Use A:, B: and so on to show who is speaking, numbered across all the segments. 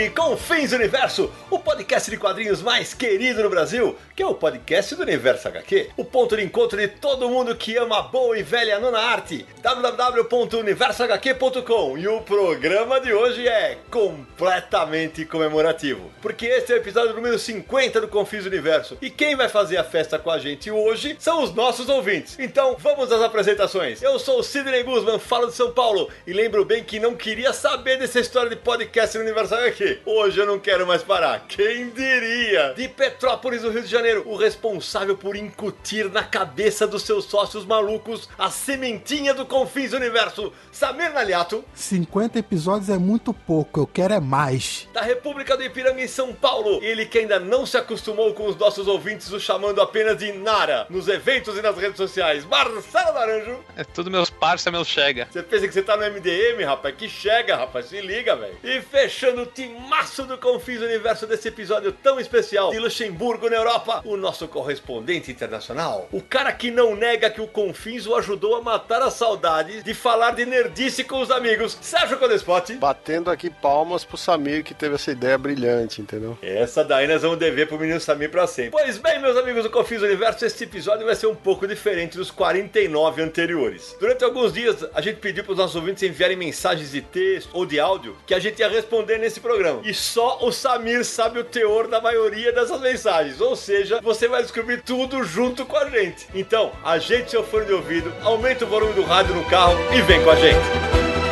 A: De Confins Universo, o podcast de quadrinhos mais querido no Brasil, que é o podcast do Universo HQ, o ponto de encontro de todo mundo que ama a boa e velha nona arte, www.universohq.com. E o programa de hoje é completamente comemorativo, porque este é o episódio número 50 do Confins Universo. E quem vai fazer a festa com a gente hoje são os nossos ouvintes. Então, vamos às apresentações. Eu sou o Sidney Guzman, falo de São Paulo e lembro bem que não queria saber dessa história de podcast no Universal aqui. Hoje eu não quero mais parar. Quem diria? De Petrópolis, no Rio de Janeiro, o responsável por incutir na cabeça dos seus sócios malucos a sementinha do Confins Universo, Samir Naliato.
B: 50 episódios é muito pouco, eu quero é mais.
A: Da República do Ipiranga em São Paulo, ele que ainda não se acostumou com os nossos ouvintes o chamando apenas de Nara, nos eventos e nas redes sociais, Marcelo Naranjo.
C: É tudo meus parça, meu chega.
A: Você pensa que você tá no MDM, rapaz? Que chega, rapaz, se liga, velho. E fechando o timaço do Confins Universo desse episódio tão especial, de Luxemburgo, na Europa, o nosso correspondente internacional. O cara que não nega que o Confins o ajudou a matar a saudade de falar de nerdice com os amigos. Sérgio Codespot.
D: Batendo aqui palmas pro Samir que teve essa ideia brilhante, entendeu?
A: Essa daí nós vamos dever pro menino Samir pra sempre. Pois bem, meus amigos do Confins Universo, este episódio vai ser um pouco diferente dos 49 anteriores. Durante alguns dias, a gente pediu pros nossos ouvintes enviarem mensagens de texto ou de áudio que a gente ia responder nesse programa. E só o Samir sabe o teor da maioria dessas mensagens. Ou seja, você vai descobrir tudo junto com a gente. Então, ajeite seu fone de ouvido, aumente o volume do rádio no carro e vem com a gente.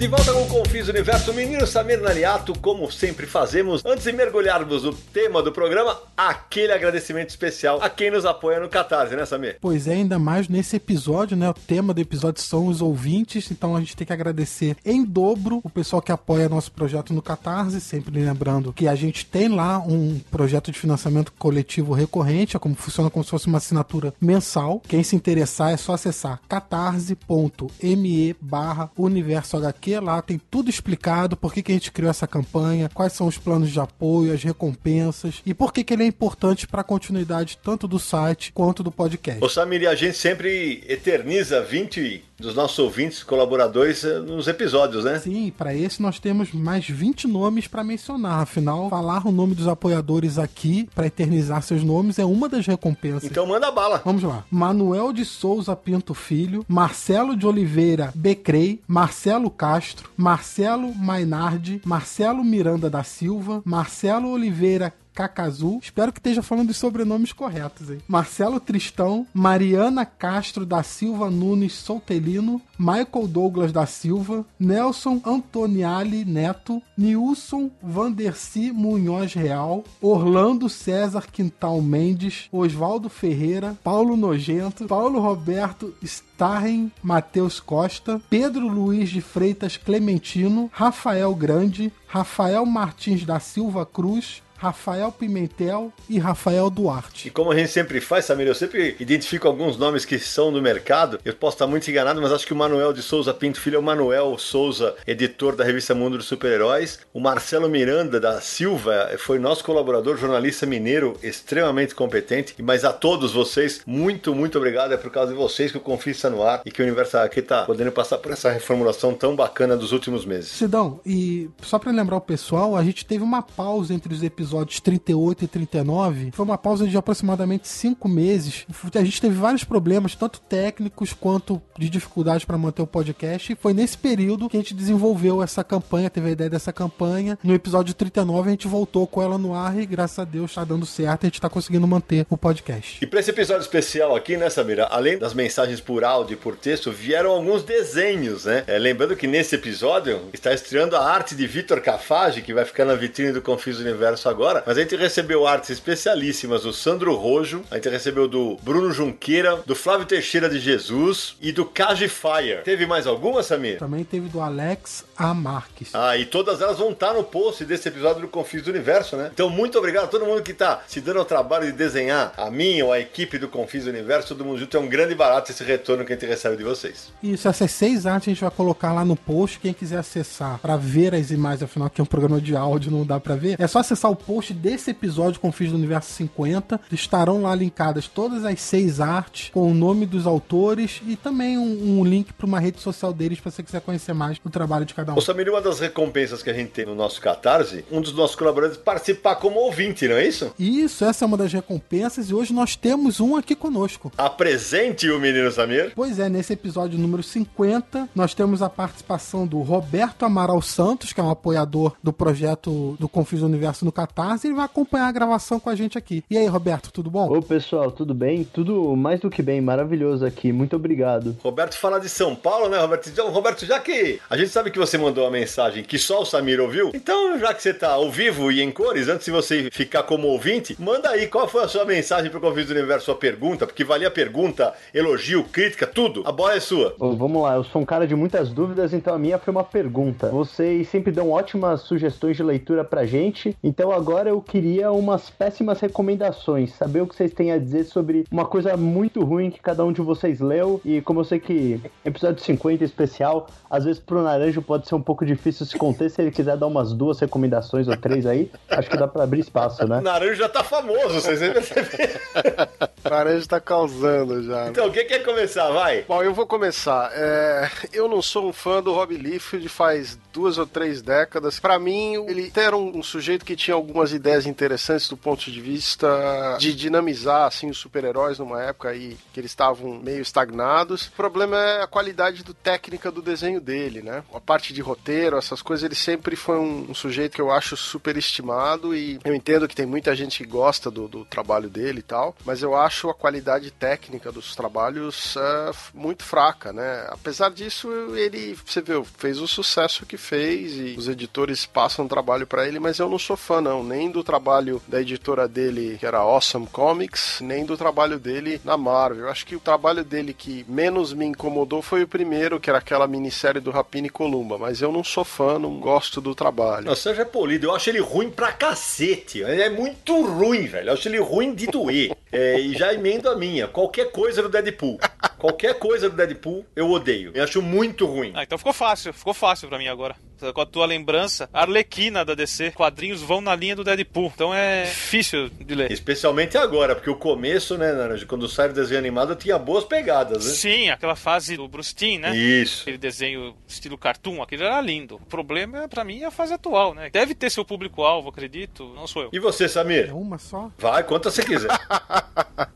A: De volta com o Confis Universo, menino Samir Nariato, como sempre fazemos, antes de mergulharmos no tema do programa, aquele agradecimento especial a quem nos apoia no Catarse, né, Samir?
B: Pois é, ainda mais nesse episódio, né? O tema do episódio são os ouvintes, então a gente tem que agradecer em dobro o pessoal que apoia nosso projeto no Catarse, sempre lembrando que a gente tem lá um projeto de financiamento coletivo recorrente, é como funciona como se fosse uma assinatura mensal. Quem se interessar é só acessar catarse.me barra universo HQ, lá tem tudo explicado, por que, que a gente criou essa campanha, quais são os planos de apoio, as recompensas e por que, que ele é importante para a continuidade tanto do site quanto do podcast.
A: Ô Samir, a gente sempre eterniza 20 dos nossos ouvintes, colaboradores eh, nos episódios, né?
B: Sim, para esse nós temos mais 20 nomes para mencionar. Afinal, falar o nome dos apoiadores aqui para eternizar seus nomes é uma das recompensas.
A: Então manda bala.
B: Vamos lá. Manuel de Souza Pinto Filho, Marcelo de Oliveira Becrei, Marcelo Castro, Marcelo Mainardi, Marcelo Miranda da Silva, Marcelo Oliveira Cacazu. Espero que esteja falando os sobrenomes corretos aí. Marcelo Tristão, Mariana Castro da Silva Nunes Soltelino, Michael Douglas da Silva, Nelson Antoniali Neto, Nilson Vanderci Munhoz Real, Orlando César Quintal Mendes, Oswaldo Ferreira, Paulo Nojento, Paulo Roberto Starren Matheus Costa, Pedro Luiz de Freitas Clementino, Rafael Grande, Rafael Martins da Silva Cruz, Rafael Pimentel e Rafael Duarte.
A: E como a gente sempre faz, Samir, eu sempre identifico alguns nomes que são do mercado. Eu posso estar muito enganado, mas acho que o Manuel de Souza Pinto Filho é o Manuel Souza, editor da revista Mundo dos Super-Heróis. O Marcelo Miranda da Silva foi nosso colaborador, jornalista mineiro, extremamente competente. Mas a todos vocês, muito, muito obrigado. É por causa de vocês que o Confis está no ar e que o Universo aqui está podendo passar por essa reformulação tão bacana dos últimos meses.
B: Sidão, e só para lembrar o pessoal, a gente teve uma pausa entre os episódios episódios 38 e 39, foi uma pausa de aproximadamente cinco meses. A gente teve vários problemas, tanto técnicos quanto de dificuldade para manter o podcast. E foi nesse período que a gente desenvolveu essa campanha, teve a ideia dessa campanha. No episódio 39, a gente voltou com ela no ar e, graças a Deus, está dando certo. A gente está conseguindo manter o podcast.
A: E para esse episódio especial aqui, né, Samira? Além das mensagens por áudio e por texto, vieram alguns desenhos, né? É, lembrando que nesse episódio está estreando a arte de Vitor Cafage, que vai ficar na vitrine do Confis Universo agora. Mas a gente recebeu artes especialíssimas do Sandro Rojo, a gente recebeu do Bruno Junqueira, do Flávio Teixeira de Jesus e do Kaji Fire. Teve mais alguma, Samir?
B: Também teve do Alex A. Marques.
A: Ah, e todas elas vão estar no post desse episódio do Confis do Universo, né? Então, muito obrigado a todo mundo que está se dando ao trabalho de desenhar a mim ou a equipe do Confis do Universo, todo mundo junto. É um grande barato esse retorno que a gente recebe de vocês.
B: Isso, essas seis artes a gente vai colocar lá no post. Quem quiser acessar para ver as imagens, afinal, aqui é um programa de áudio, não dá para ver. É só acessar o post desse episódio Confis do Universo 50. Estarão lá linkadas todas as seis artes com o nome dos autores e também um, um link para uma rede social deles para você quiser conhecer mais do trabalho de cada um.
A: Ô Samir, uma das recompensas que a gente tem no nosso Catarse, um dos nossos colaboradores participar como ouvinte, não é isso?
B: Isso, essa é uma das recompensas e hoje nós temos um aqui conosco.
A: Apresente o menino Samir.
B: Pois é, nesse episódio número 50, nós temos a participação do Roberto Amaral Santos, que é um apoiador do projeto do Confis Universo no Catarse, e ele vai acompanhar a gravação com a gente aqui. E aí, Roberto, tudo bom?
E: Ô pessoal, tudo bem? Tudo mais do que bem, maravilhoso aqui, muito obrigado.
A: Roberto fala de São Paulo, né, Roberto? Então, Roberto, já que a gente sabe que você mandou uma mensagem que só o Samir ouviu, então já que você tá ao vivo e em cores, antes de você ficar como ouvinte, manda aí qual foi a sua mensagem pro Confis do Universo, sua pergunta, porque valia a pergunta, elogio, crítica, tudo. A bola é sua.
E: Ô, vamos lá, eu sou um cara de muitas dúvidas, então a minha foi uma pergunta. Vocês sempre dão ótimas sugestões de leitura pra gente, então agora eu queria umas péssimas recomendações, saber o que vocês têm a dizer sobre uma coisa muito ruim que cada um de vocês leu, e como eu sei que episódio 50 especial, às vezes pro Naranjo pode ser um pouco difícil se conter, se ele quiser dar umas duas recomendações ou três aí, acho que dá pra abrir espaço, né?
A: Naranjo já tá famoso, vocês perceberam.
D: Naranjo tá causando já. né?
A: Então, quem quer começar? Vai.
D: Bom, eu vou começar. É, eu não sou um fã do Rob Liefeld faz duas ou três décadas. Pra mim, ele era um, um sujeito que tinha algumas ideias interessantes do ponto de vista de dinamizar assim os super-heróis numa época aí que eles estavam meio estagnados. O problema é a qualidade do técnica do desenho dele, né? A parte de roteiro, essas coisas, ele sempre foi um, um sujeito que eu acho super estimado e eu entendo que tem muita gente que gosta do, do trabalho dele e tal, mas eu acho a qualidade técnica dos trabalhos é, muito fraca, né? Apesar disso, ele, você viu, fez o sucesso que fez e os editores passam trabalho para ele, mas eu não sou fã não, nem do trabalho da editora dele, que era Awesome Comics, nem do trabalho dele na Marvel. Acho que o trabalho dele que menos me incomodou foi o primeiro, que era aquela minissérie do Rapini Columba, mas eu não sou fã, não gosto do trabalho.
A: Nossa, Sérgio é polido. Eu acho ele ruim pra cacete. Ele é muito ruim, velho. Eu acho ele ruim de doer. É, e já emendo a minha. Qualquer coisa do Deadpool. Qualquer coisa do Deadpool, eu odeio. Eu acho muito ruim.
C: Ah, então ficou fácil, ficou fácil pra mim agora. Com a tua lembrança, a Arlequina da DC, quadrinhos vão na linha do Deadpool. Então é difícil de ler.
A: Especialmente agora, porque o começo, né, Naranjo, quando sai o desenho animado, tinha boas pegadas, né?
C: Sim, aquela fase do Bruce Timm, né?
A: Isso.
C: Aquele desenho estilo cartoon, aquele era lindo. O problema, pra mim, é a fase atual, né? Deve ter seu público-alvo, acredito, não sou eu.
A: E você, Samir?
B: É uma só?
A: Vai, quantas você quiser.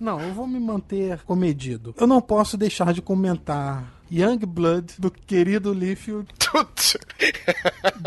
B: Não, eu vou me manter comedido. Eu não posso deixar de comentar Youngblood do querido Liefeld.
D: Putz.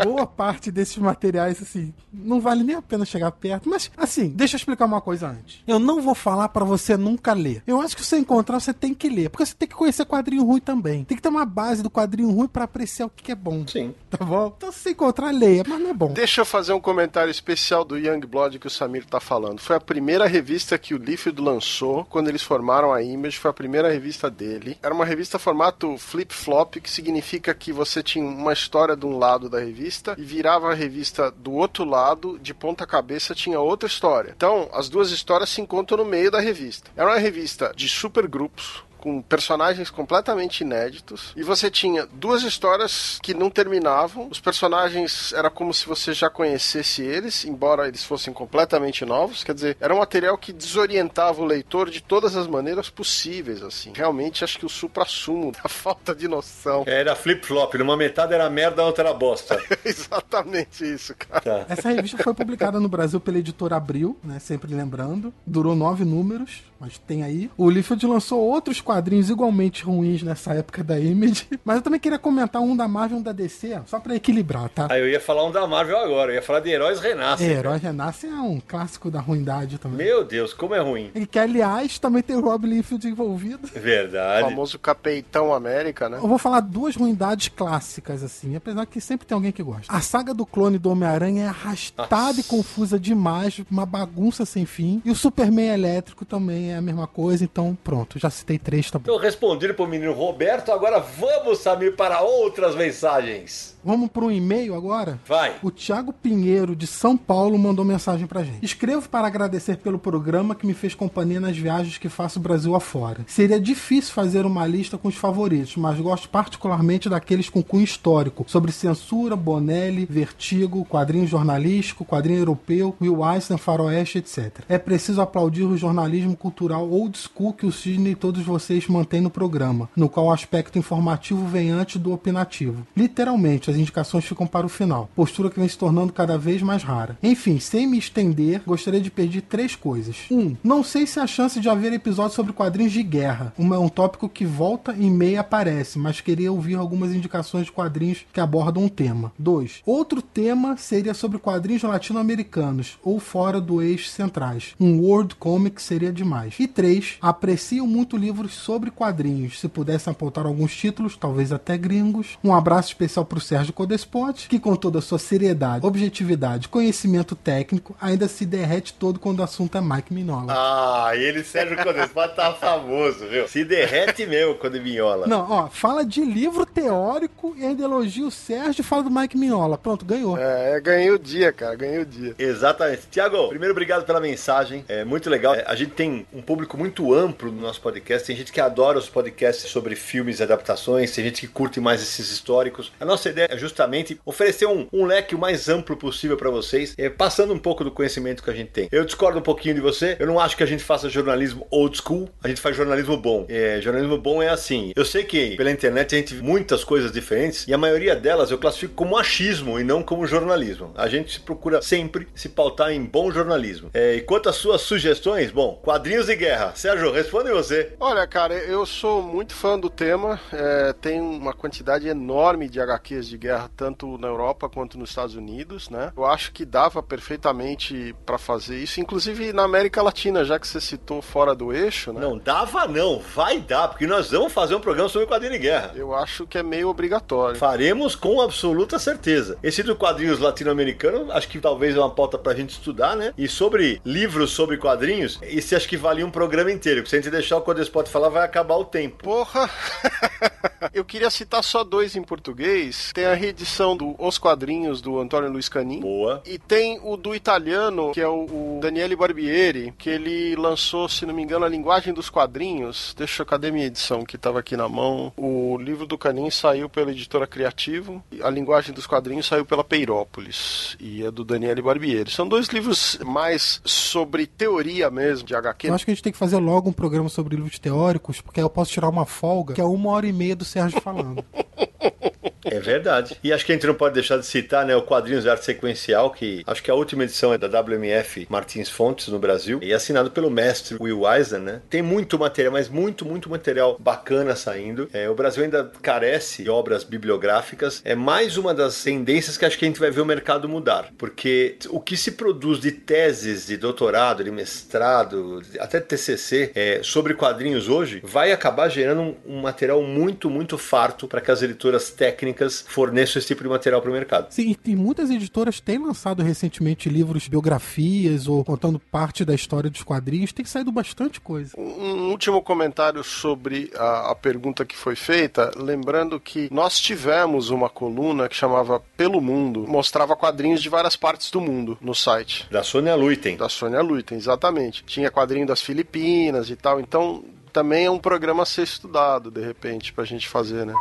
B: Boa parte desses materiais, assim, não vale nem a pena chegar perto. Mas, assim, deixa eu explicar uma coisa antes. Eu não vou falar pra você nunca ler. Eu acho que se você encontrar, você tem que ler. Porque você tem que conhecer quadrinho ruim também. Tem que ter uma base do quadrinho ruim pra apreciar o que é bom.
A: Sim.
B: Tá bom? Então, se você encontrar, leia. Mas não é bom.
D: Deixa eu fazer um comentário especial do Youngblood que o Samir tá falando. Foi a primeira revista que o Liefeld lançou quando eles formaram a Image, foi a primeira revista dele. Era uma revista formato flip-flop, que significa que você tinha uma história de um lado da revista e virava a revista do outro lado, de ponta cabeça tinha outra história. Então, as duas histórias se encontram no meio da revista. Era uma revista de supergrupos, com personagens completamente inéditos. E você tinha duas histórias que não terminavam. Os personagens era como se você já conhecesse eles, embora eles fossem completamente novos. Quer dizer, era um material que desorientava o leitor de todas as maneiras possíveis, assim. Realmente acho que o supra-sumo da falta de noção.
A: Era flip-flop, numa metade era merda, a outra era bosta.
D: Exatamente isso, cara.
A: Tá.
B: Essa revista foi publicada no Brasil pela editora Abril, né? Sempre lembrando. Durou nove números, mas tem aí. O Liefeld lançou outros quadrinhos igualmente ruins nessa época da Image. Mas eu também queria comentar um da Marvel e um da DC, só pra equilibrar, tá?
A: Aí eu ia falar um da Marvel agora, eu ia falar de Heróis Renascem.
B: É, Herói Renasce é um clássico da ruindade também.
A: Meu Deus, como é ruim.
B: E que, aliás, também tem o Rob Liefeld envolvido.
D: O
A: Verdade.
D: famoso Capitão América, né?
B: Eu vou falar duas ruindades clássicas, assim, apesar que sempre tem alguém que gosta. A saga do clone do Homem-Aranha é arrastada
A: Nossa.
B: e confusa demais, uma bagunça sem fim. E o Superman elétrico também é a mesma coisa, então pronto, já citei três, tá bom.
A: Então, respondido pro menino Roberto, agora vamos, Samir, para outras mensagens.
B: Vamos para um e-mail agora?
A: Vai.
B: O Thiago Pinheiro, de São Paulo, mandou mensagem pra gente. Escrevo para agradecer pelo programa que me fez companhia nas viagens que faço Brasil afora. Seria difícil fazer uma lista com os favoritos, mas gosto particularmente daqueles com cunho histórico, sobre censura, Bonelli, Vertigo, quadrinho jornalístico, quadrinho europeu, Will Eisner, Faroeste, etc. É preciso aplaudir o jornalismo cultural old school que o Sidney e todos vocês mantêm no programa, no qual o aspecto informativo vem antes do opinativo. Literalmente, as indicações ficam para o final, postura que vem se tornando cada vez mais rara. Enfim, sem me estender, gostaria de pedir três coisas. Um, não sei se há chance de haver episódios sobre quadrinhos de guerra. Um é um tópico que volta e meia aparece, mas queria ouvir algumas indicações de quadrinhos que abordam um tema. 2. Outro tema seria sobre quadrinhos latino-americanos ou fora do eixo centrais. Um World Comic seria demais. E 3. Aprecio muito livros sobre quadrinhos. Se pudessem apontar alguns títulos, talvez até gringos. Um abraço especial para o Codespot, que com toda a sua seriedade, objetividade, conhecimento técnico, ainda se derrete todo quando o assunto é Mike Mignola.
A: Ah, e ele, Sérgio Codespot, tá famoso, viu? Se derrete mesmo quando vinhola.
B: Não, ó, fala de livro teórico e ainda elogia o Sérgio e fala do Mike Mignola. Pronto, ganhou.
D: É, ganhei o dia, cara, ganhei o dia.
A: Exatamente. Tiago, primeiro obrigado pela mensagem. É muito legal. É, a gente tem um público muito amplo no nosso podcast. Tem gente que adora os podcasts sobre filmes e adaptações, tem gente que curte mais esses históricos. A nossa ideia é justamente oferecer um, um leque o mais amplo possível para vocês, é, passando um pouco do conhecimento que a gente tem. Eu discordo um pouquinho de você. Eu não acho que a gente faça jornalismo old school. A gente faz jornalismo bom. É, jornalismo bom é assim. Eu sei que pela internet a gente vê muitas coisas diferentes e a maioria delas eu classifico como achismo e não como jornalismo. A gente procura sempre se pautar em bom jornalismo. É, e quanto às suas sugestões, bom, quadrinhos de guerra. Sérgio, responde você.
D: Olha, cara, eu sou muito fã do tema. É, tem uma quantidade enorme de HQs de guerra, tanto na Europa quanto nos Estados Unidos, né? Eu acho que dava perfeitamente pra fazer isso, inclusive na América Latina, já que você citou fora do eixo, né?
A: Não, dava não, vai dar, porque nós vamos fazer um programa sobre quadrinho de guerra.
D: Eu acho que é meio obrigatório.
A: Faremos com absoluta certeza. Esse do quadrinhos latino-americano, acho que talvez é uma pauta pra gente estudar, né? E sobre livros sobre quadrinhos, esse acho que valia um programa inteiro. porque Se a gente deixar o Codespot falar, vai acabar o tempo.
D: Porra! Eu queria citar só dois em português. Tem a reedição do Os Quadrinhos do Antônio Luiz Canin.
A: Boa.
D: E tem o do italiano, que é o, o Daniele Barbieri, que ele lançou, se não me engano, a linguagem dos quadrinhos. Deixa eu, cadê minha edição que estava aqui na mão? O livro do Canin saiu pela editora Criativo, e a linguagem dos quadrinhos saiu pela Peirópolis, e é do Daniele Barbieri. São dois livros mais sobre teoria mesmo, de HQ.
B: Eu acho que a gente tem que fazer logo um programa sobre livros teóricos, porque aí eu posso tirar uma folga, que é uma hora e meia do Sérgio falando.
A: É verdade. E acho que a gente não pode deixar de citar né, o Quadrinhos de Arte Sequencial, que acho que a última edição é da WMF Martins Fontes no Brasil, e é assinado pelo mestre Will Eisner, né? Tem muito material, mas muito, muito material bacana saindo. É, o Brasil ainda carece de obras bibliográficas. É mais uma das tendências que acho que a gente vai ver o mercado mudar. Porque o que se produz de teses de doutorado, de mestrado, até de TCC, é, sobre quadrinhos hoje, vai acabar gerando um, um material muito, muito farto para que as editoras técnicas forneçam esse tipo de material para o mercado.
B: Sim, e muitas editoras têm lançado recentemente livros, biografias ou contando parte da história dos quadrinhos. Tem saído bastante coisa.
D: Um último comentário sobre a, a, pergunta que foi feita, lembrando que nós tivemos uma coluna que chamava Pelo Mundo, mostrava quadrinhos de várias partes do mundo no site.
A: Da Sônia Luiten.
D: Da Sônia Luiten, exatamente. Tinha quadrinho das Filipinas e tal, então também é um programa a ser estudado, de repente, pra gente fazer, né?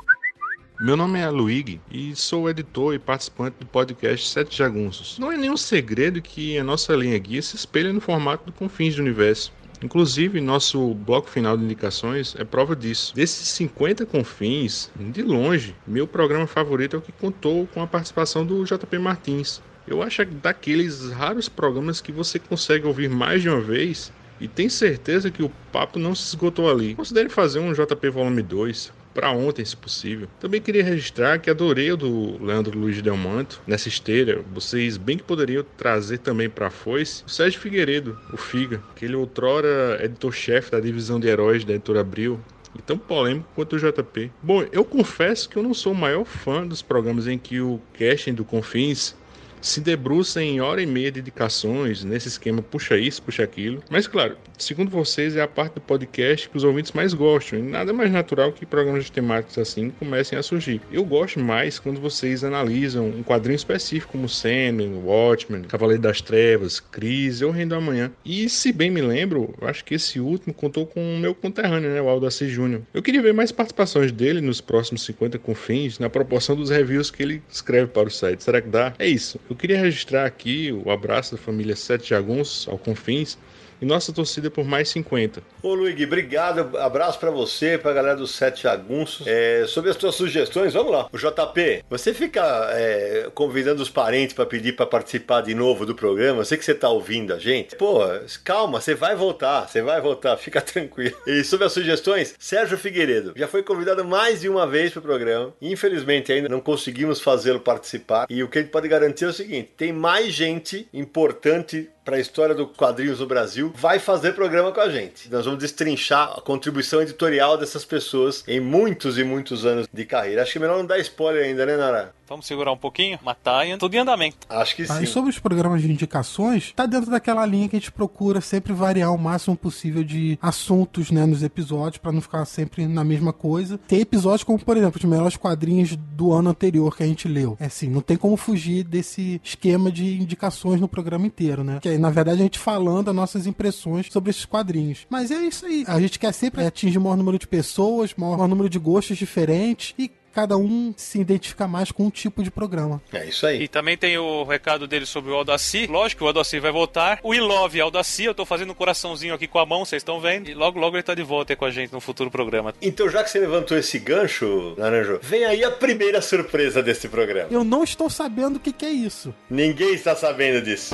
F: Meu nome é Luigi e sou editor e participante do podcast Sete Jagunços. Não é nenhum segredo que a nossa linha guia se espelha no formato do Confins do Universo. Inclusive, nosso bloco final de indicações é prova disso. Desses 50 confins, de longe, meu programa favorito é o que contou com a participação do JP Martins. Eu acho daqueles raros programas que você consegue ouvir mais de uma vez e tem certeza que o papo não se esgotou ali. Considere fazer um JP Volume 2, para ontem, se possível. Também queria registrar que adorei o do Leandro Luiz Delmanto nessa esteira. Vocês bem que poderiam trazer também para Foice o Sérgio Figueiredo, o Figa, que ele outrora editor-chefe da divisão de heróis da editora Abril e tão polêmico quanto o JP. Bom, eu confesso que eu não sou o maior fã dos programas em que o casting do Confins se debruça em hora e meia de indicações, nesse esquema puxa isso, puxa aquilo. Mas claro, segundo vocês, é a parte do podcast que os ouvintes mais gostam, e nada mais natural que programas temáticos assim comecem a surgir. Eu gosto mais quando vocês analisam um quadrinho específico como Sandman, Watchmen, Cavaleiro das Trevas, Crise ou Reino do Amanhã. E se bem me lembro, acho que esse último contou com o meu conterrâneo, né, o Aldo Assis Jr. Eu queria ver mais participações dele nos próximos 50 confins, na proporção dos reviews que ele escreve para o site. Será que dá? É isso. Eu queria registrar aqui o abraço da família Sete Jaguns ao Confins e nossa torcida por mais 50.
A: Ô Luigi, obrigado. Abraço para você, pra galera dos Sete Jagunços. É, sobre as tuas sugestões, vamos lá. O JP, você fica é, convidando os parentes para pedir para participar de novo do programa? Eu sei que você tá ouvindo a gente. Pô, calma, você vai voltar, você vai voltar, fica tranquilo. E sobre as sugestões, Sérgio Figueiredo já foi convidado mais de uma vez pro programa. Infelizmente ainda não conseguimos fazê-lo participar. E o que ele pode garantir é o seguinte: tem mais gente importante para a história do quadrinhos no Brasil, vai fazer programa com a gente. Nós vamos destrinchar a contribuição editorial dessas pessoas em muitos e muitos anos de carreira. Acho que é melhor não dar spoiler ainda, né, Nara?
C: Vamos segurar um pouquinho? Mataia, tudo em andamento.
A: Acho que sim.
B: Ah, e sobre os programas de indicações, tá dentro daquela linha que a gente procura sempre variar o máximo possível de assuntos, né, nos episódios, para não ficar sempre na mesma coisa. Tem episódios como, por exemplo, os melhores quadrinhos do ano anterior que a gente leu. É assim, não tem como fugir desse esquema de indicações no programa inteiro, né? Que é, na verdade, a gente falando as nossas impressões sobre esses quadrinhos. Mas é isso aí. A gente quer sempre atingir o maior número de pessoas, maior número de gostos diferentes e cada um se identifica mais com um tipo de programa.
A: É isso aí.
C: E também tem o recado dele sobre o Aldaci. Lógico que o Aldaci vai voltar. O Ilove Aldaci, eu tô fazendo um coraçãozinho aqui com a mão, vocês estão vendo. E logo, logo ele tá de volta aí com a gente no futuro programa.
A: Então, já que você levantou esse gancho, Naranjo, vem aí a primeira surpresa desse programa.
B: Eu não estou sabendo o que, que é isso.
A: Ninguém está sabendo disso.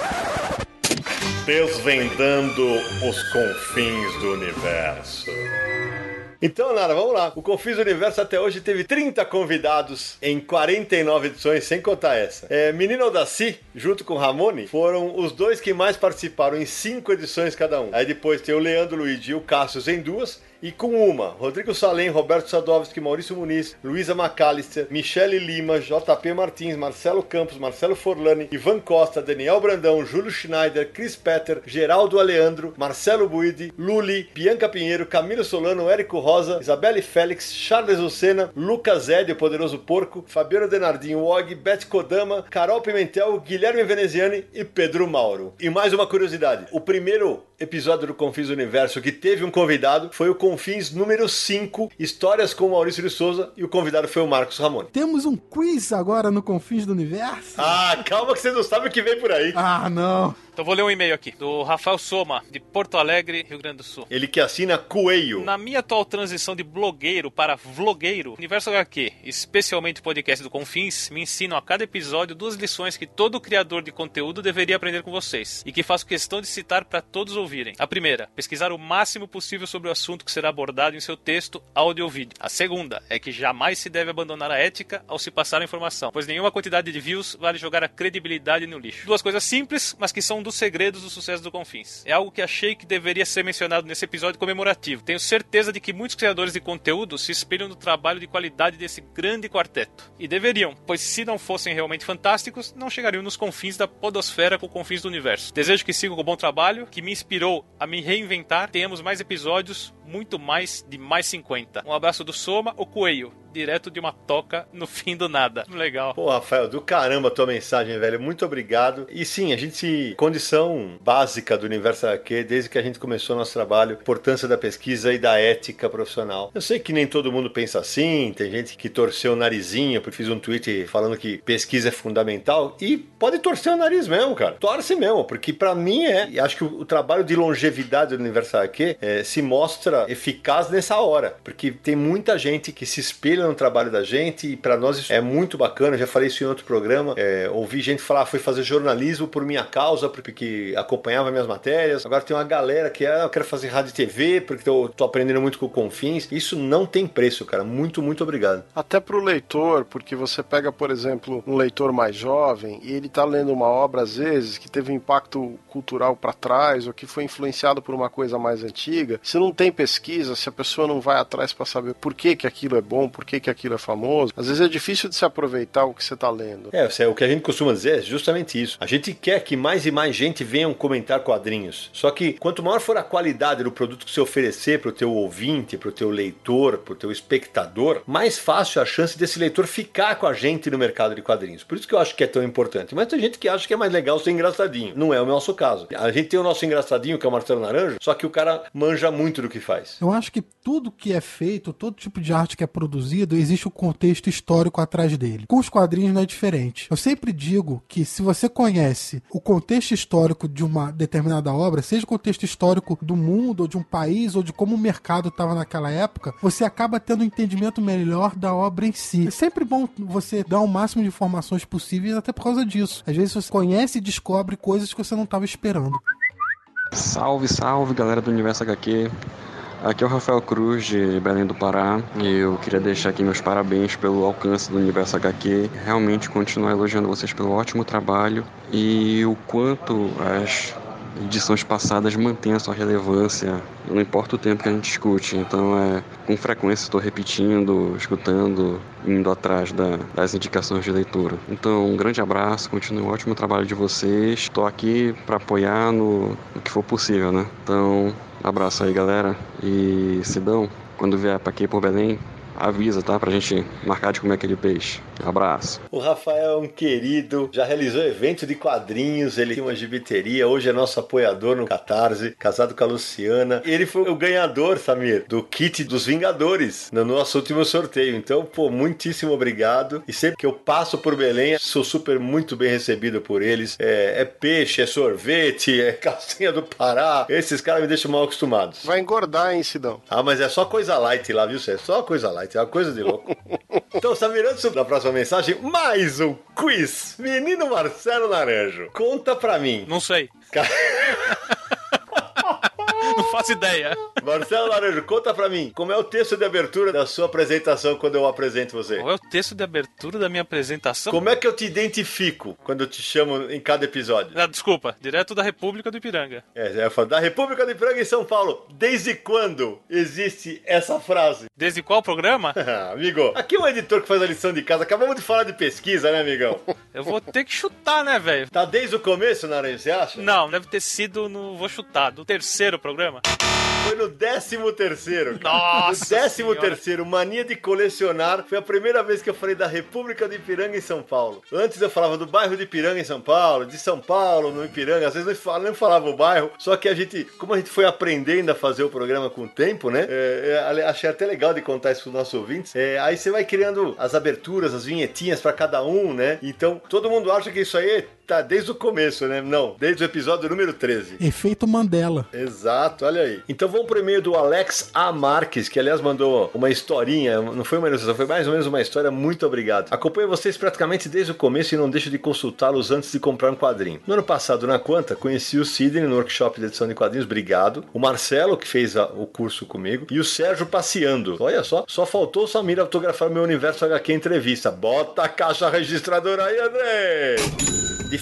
A: Desvendando os confins do universo. Então, Nara, vamos lá. O Confis Universo até hoje teve 30 convidados em 49 edições, sem contar essa. É, Menino Daci, junto com Ramone, foram os dois que mais participaram em cinco edições cada um. Aí depois tem o Leandro Luigi e o Cassius em duas, e com uma, Rodrigo Salem, Roberto Sadovski, Maurício Muniz, Luísa McAllister, Michele Lima, JP Martins, Marcelo Campos, Marcelo Forlani, Ivan Costa, Daniel Brandão, Júlio Schneider, Chris Petter, Geraldo Aleandro, Marcelo Buide, Luli, Bianca Pinheiro, Camilo Solano, Érico Rosa, Isabelle Félix, Charles Lucena, Lucas Zed, o Poderoso Porco, Fabiano Denardinho, Og, Beth Kodama, Carol Pimentel, Guilherme Veneziani e Pedro Mauro. E mais uma curiosidade, o primeiro episódio do Confins Universo que teve um convidado foi o Confins número 5, Histórias com Maurício de Souza, e o convidado foi o Marcos Ramone.
B: Temos um quiz agora no Confins do Universo?
A: Ah, calma que você não sabe o que vem por aí.
B: Ah, não.
C: Então vou ler um e-mail aqui, do Rafael Soma, de Porto Alegre, Rio Grande do Sul.
A: Ele que assina Coelho.
C: Na minha atual transição de blogueiro para vlogueiro, Universo HQ, especialmente o podcast do Confins, me ensinam a cada episódio duas lições que todo criador de conteúdo deveria aprender com vocês, e que faço questão de citar para todos ouvirem. A primeira, pesquisar o máximo possível sobre o assunto que será abordado em seu texto, áudio ou vídeo. A segunda é que jamais se deve abandonar a ética ao se passar a informação, pois nenhuma quantidade de views vale jogar a credibilidade no lixo. Duas coisas simples, mas que são dos segredos do sucesso do Confins. É algo que achei que deveria ser mencionado nesse episódio comemorativo. Tenho certeza de que muitos criadores de conteúdo se espelham no trabalho de qualidade desse grande quarteto. E deveriam, pois se não fossem realmente fantásticos, não chegariam nos confins da podosfera com confins do universo. Desejo que sigam com bom trabalho, que me inspirou a me reinventar. Tenhamos mais episódios muito mais de mais 50. Um abraço do Soma, o Coelho, direto de uma toca no fim do nada. Legal.
A: Pô, Rafael, do caramba a tua mensagem, velho. Muito obrigado. E sim, a gente. Condição básica do Universo HQ, desde que a gente começou nosso trabalho, importância da pesquisa e da ética profissional. Eu sei que nem todo mundo pensa assim, tem gente que torceu o narizinho, porque fiz um tweet falando que pesquisa é fundamental. E pode torcer o nariz mesmo, cara. Torce mesmo, porque para mim é. E acho que o, o, trabalho de longevidade do Universo HQ é, se mostra eficaz nessa hora. Porque tem muita gente que se espelha no trabalho da gente e para nós isso é muito bacana. Eu já falei isso em outro programa. É, ouvi gente falar, ah, foi fazer jornalismo por minha causa, porque acompanhava minhas matérias. Agora tem uma galera que é, eu quero fazer rádio e TV, porque eu tô aprendendo muito com o Confins. Isso não tem preço, cara. Muito, muito obrigado.
D: Até pro leitor, porque você pega, por exemplo, um leitor mais jovem e ele tá lendo uma obra, às vezes, que teve um impacto cultural para trás ou que foi influenciado por uma coisa mais antiga. Se não tem pesquisa, se a pessoa não vai atrás para saber por que, que aquilo é bom, por que, que aquilo é famoso, às vezes é difícil de se aproveitar o que você está lendo.
A: É, o que a gente costuma dizer é justamente isso. A gente quer que mais e mais gente venham comentar quadrinhos. Só que quanto maior for a qualidade do produto que você oferecer para o teu ouvinte, para o teu leitor, para o teu espectador, mais fácil a chance desse leitor ficar com a gente no mercado de quadrinhos. Por isso que eu acho que é tão importante. Mas tem gente que acha que é mais legal ser engraçadinho. Não é o nosso caso. A gente tem o nosso engraçadinho, que é o Marcelo Naranjo, só que o cara manja muito do que faz.
B: Eu acho que tudo que é feito, todo tipo de arte que é produzido, existe o contexto histórico atrás dele. Com os quadrinhos não é diferente. Eu sempre digo que se você conhece o contexto histórico de uma determinada obra, seja o contexto histórico do mundo, ou de um país, ou de como o mercado estava naquela época, você acaba tendo um entendimento melhor da obra em si. É sempre bom você dar o máximo de informações possíveis, até por causa disso. Às vezes você conhece e descobre coisas que você não estava esperando.
G: Salve, salve galera do Universo HQ. Aqui é o Rafael Cruz, de Belém do Pará, e eu queria deixar aqui meus parabéns pelo alcance do Universo HQ. Realmente continuar elogiando vocês pelo ótimo trabalho e o quanto as edições passadas mantêm a sua relevância, não importa o tempo que a gente escute. Então, é, com frequência estou repetindo, escutando, indo atrás da, das indicações de leitura. Então, um grande abraço, continue o ótimo trabalho de vocês. Estou aqui para apoiar no, no que for possível, né? Então, Abraço aí, galera. E Sidão, quando vier para aqui por Belém, avisa, tá? Pra gente marcar de comer aquele peixe. Abraço.
A: O Rafael é um querido, já realizou evento de quadrinhos, ele tem uma gibiteria, hoje é nosso apoiador no Catarse, casado com a Luciana. Ele foi o ganhador, Samir, do kit dos Vingadores no nosso último sorteio. Então, pô, muitíssimo obrigado. E sempre que eu passo por Belém, sou super muito bem recebido por eles. É, é peixe, é sorvete, é calcinha do Pará. Esses caras me deixam mal acostumados.
D: Vai engordar, hein, Sidão?
A: Ah, mas é só coisa light lá, viu? É só coisa light, é uma coisa de louco. então, Samir, antes da próxima mensagem, mais um quiz. Menino Marcelo Naranjo, conta pra mim.
C: Não sei. Não faço ideia.
A: Marcelo Laranjo, conta pra mim, como é o texto de abertura da sua apresentação quando eu apresento você?
C: Qual é o texto de abertura da minha apresentação?
A: Como é que eu te identifico quando eu te chamo em cada episódio?
C: Ah, desculpa, direto da República do Ipiranga.
A: É, eu falo, da República do Ipiranga em São Paulo. Desde quando existe essa frase?
C: Desde qual programa?
A: Amigo, aqui é um editor que faz a lição de casa. Acabamos de falar de pesquisa, né, amigão?
C: Eu vou ter que chutar, né, velho?
A: Tá desde o começo, Naranjo, você acha?
C: Não, deve ter sido no. Vou chutar, do terceiro programa.
A: Foi no décimo terceiro.
C: Nossa!
A: No décimo senhora. terceiro, mania de colecionar. Foi a primeira vez que eu falei da República do Ipiranga em São Paulo. Antes eu falava do bairro de Ipiranga em São Paulo, de São Paulo no Ipiranga. Às vezes eu falava, não falava o bairro. Só que a gente, como a gente foi aprendendo a fazer o programa com o tempo, né? É, é, achei até legal de contar isso para os nossos ouvintes. É, aí você vai criando as aberturas, as vinhetinhas para cada um, né? Então todo mundo acha que isso aí tá desde o começo, né? Não, desde o episódio número 13.
B: Efeito Mandela.
A: Exato, olha aí. Então vamos pro e-mail do Alex A. Marques, que aliás mandou uma historinha, não foi uma ilustração, foi mais ou menos uma história. Muito obrigado. Acompanho vocês praticamente desde o começo e não deixo de consultá-los antes de comprar um quadrinho. No ano passado, na Quanta, conheci o Sidney no workshop de edição de quadrinhos, obrigado. O Marcelo, que fez a, o curso comigo, e o Sérgio passeando. Olha só, só faltou o Samir autografar meu Universo HQ entrevista. Bota a caixa registradora aí, André!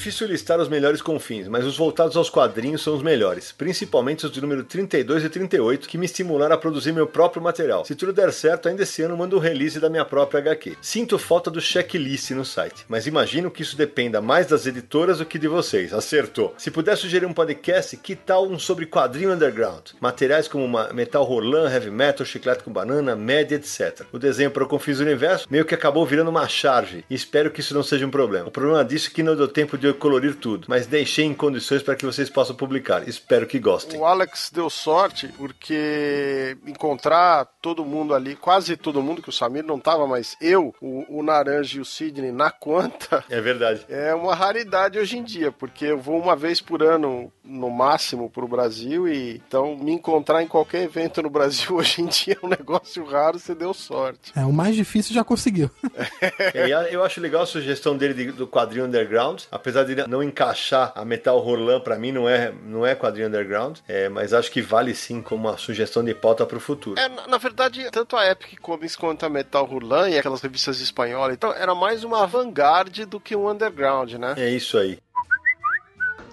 A: Difícil listar os melhores confins, mas os voltados aos quadrinhos são os melhores, principalmente os de número 32 e 38, que me estimularam a produzir meu próprio material. Se tudo der certo, ainda esse ano mando o release da minha própria HQ. Sinto falta do checklist no site, mas imagino que isso dependa mais das editoras do que de vocês. Acertou. Se puder sugerir um podcast, que tal um sobre quadrinho underground? Materiais como metal rolan, heavy metal, chiclete com banana, média, etc. O desenho para o Confis Universo meio que acabou virando uma charge e espero que isso não seja um problema. O problema disso é que não deu tempo de eu colorir tudo, mas deixei em condições para que vocês possam publicar. Espero que gostem.
D: O Alex deu sorte porque encontrar todo mundo ali, quase todo mundo, que o Samir não tava, mas eu, o, o Naranja e o Sidney na conta.
A: É verdade.
D: É uma raridade hoje em dia, porque eu vou uma vez por ano, no máximo, pro Brasil e então me encontrar em qualquer evento no Brasil hoje em dia é um negócio raro, você deu sorte.
B: É, o mais difícil já conseguiu.
A: é, eu acho legal a sugestão dele do quadrinho underground, apesar de não encaixar a Metal Roland para mim não é, não é quadrinho underground, é, mas acho que vale sim como uma sugestão de pauta para o futuro.
D: É, na, na, verdade, tanto a Epic Comics quanto a Metal Roland e aquelas revistas espanholas, então era mais uma vanguard do que um underground, né?
A: É isso aí.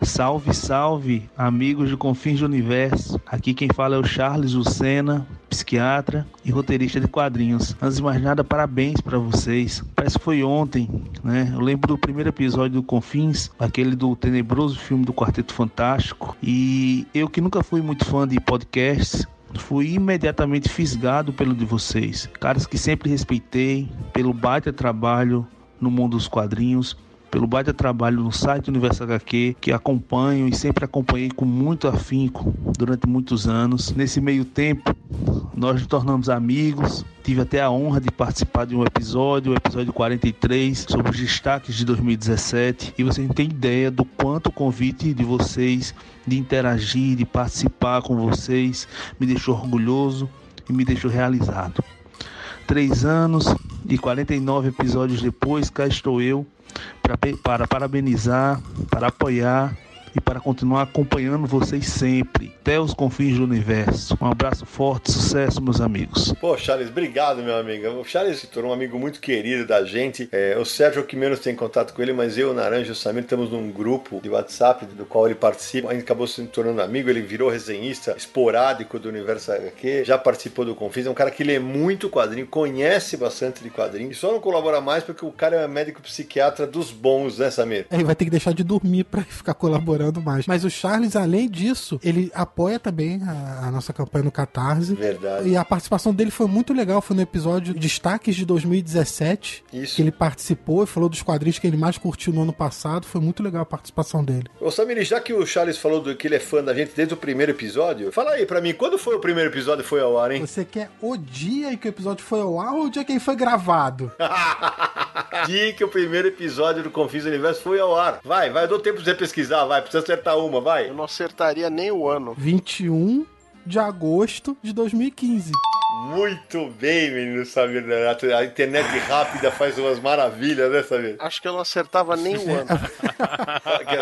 H: Salve, salve, amigos de Confins do Universo. Aqui quem fala é o Charles Lucena, psiquiatra e roteirista de quadrinhos. Antes de mais nada, parabéns para vocês. Parece que foi ontem, né? Eu lembro do primeiro episódio do Confins, aquele do tenebroso filme do Quarteto Fantástico. E eu que nunca fui muito fã de podcasts, fui imediatamente fisgado pelo de vocês. Caras que sempre respeitei, pelo baita trabalho no mundo dos quadrinhos pelo baita trabalho no site Universo HQ, que acompanho e sempre acompanhei com muito afinco durante muitos anos. Nesse meio tempo, nós nos tornamos amigos. Tive até a honra de participar de um episódio, o episódio 43, sobre os destaques de 2017. E vocês não têm ideia do quanto o convite de vocês de interagir, de participar com vocês, me deixou orgulhoso e me deixou realizado. Três anos e 49 episódios depois, cá estou eu para, para parabenizar, para apoiar e para continuar acompanhando vocês sempre, até os confins do universo. Um abraço forte, sucesso, meus amigos.
A: Pô, Charles, obrigado, meu amigo. O Charles se tornou um amigo muito querido da gente. É, o Sérgio é o que menos tem contato com ele, mas eu, o Naranja e o Samir estamos num grupo de WhatsApp do qual ele participa. A gente acabou se tornando amigo, ele virou resenhista esporádico do Universo HQ, já participou do Confins. É um cara que lê muito quadrinho, conhece bastante de quadrinho, e só não colabora mais porque o cara é médico psiquiatra dos bons, né, Samir?
B: É, ele vai ter que deixar de dormir para ficar colaborando mais. Mas o Charles, além disso, ele apoia também a, a, nossa campanha no Catarse.
A: Verdade.
B: E a participação dele foi muito legal. Foi no episódio Destaques de 2017.
A: Isso.
B: Que ele participou e falou dos quadrinhos que ele mais curtiu no ano passado. Foi muito legal a participação dele.
A: Ô Samir, já que o Charles falou do, que ele é fã da gente desde o primeiro episódio, fala aí pra mim, quando foi o primeiro episódio que foi ao ar, hein?
B: Você quer o dia em que o episódio foi ao ar ou o dia que ele foi gravado?
A: dia que o primeiro episódio do Confis Universo foi ao ar. Vai, vai, eu dou tempo de você pesquisar, vai, precisa acertar uma, vai.
D: Eu não acertaria nem o ano.
B: 21 de agosto de 2015.
A: Muito bem, menino Samir A internet rápida faz umas maravilhas, né, Samir?
D: Acho que eu não acertava nem o ano.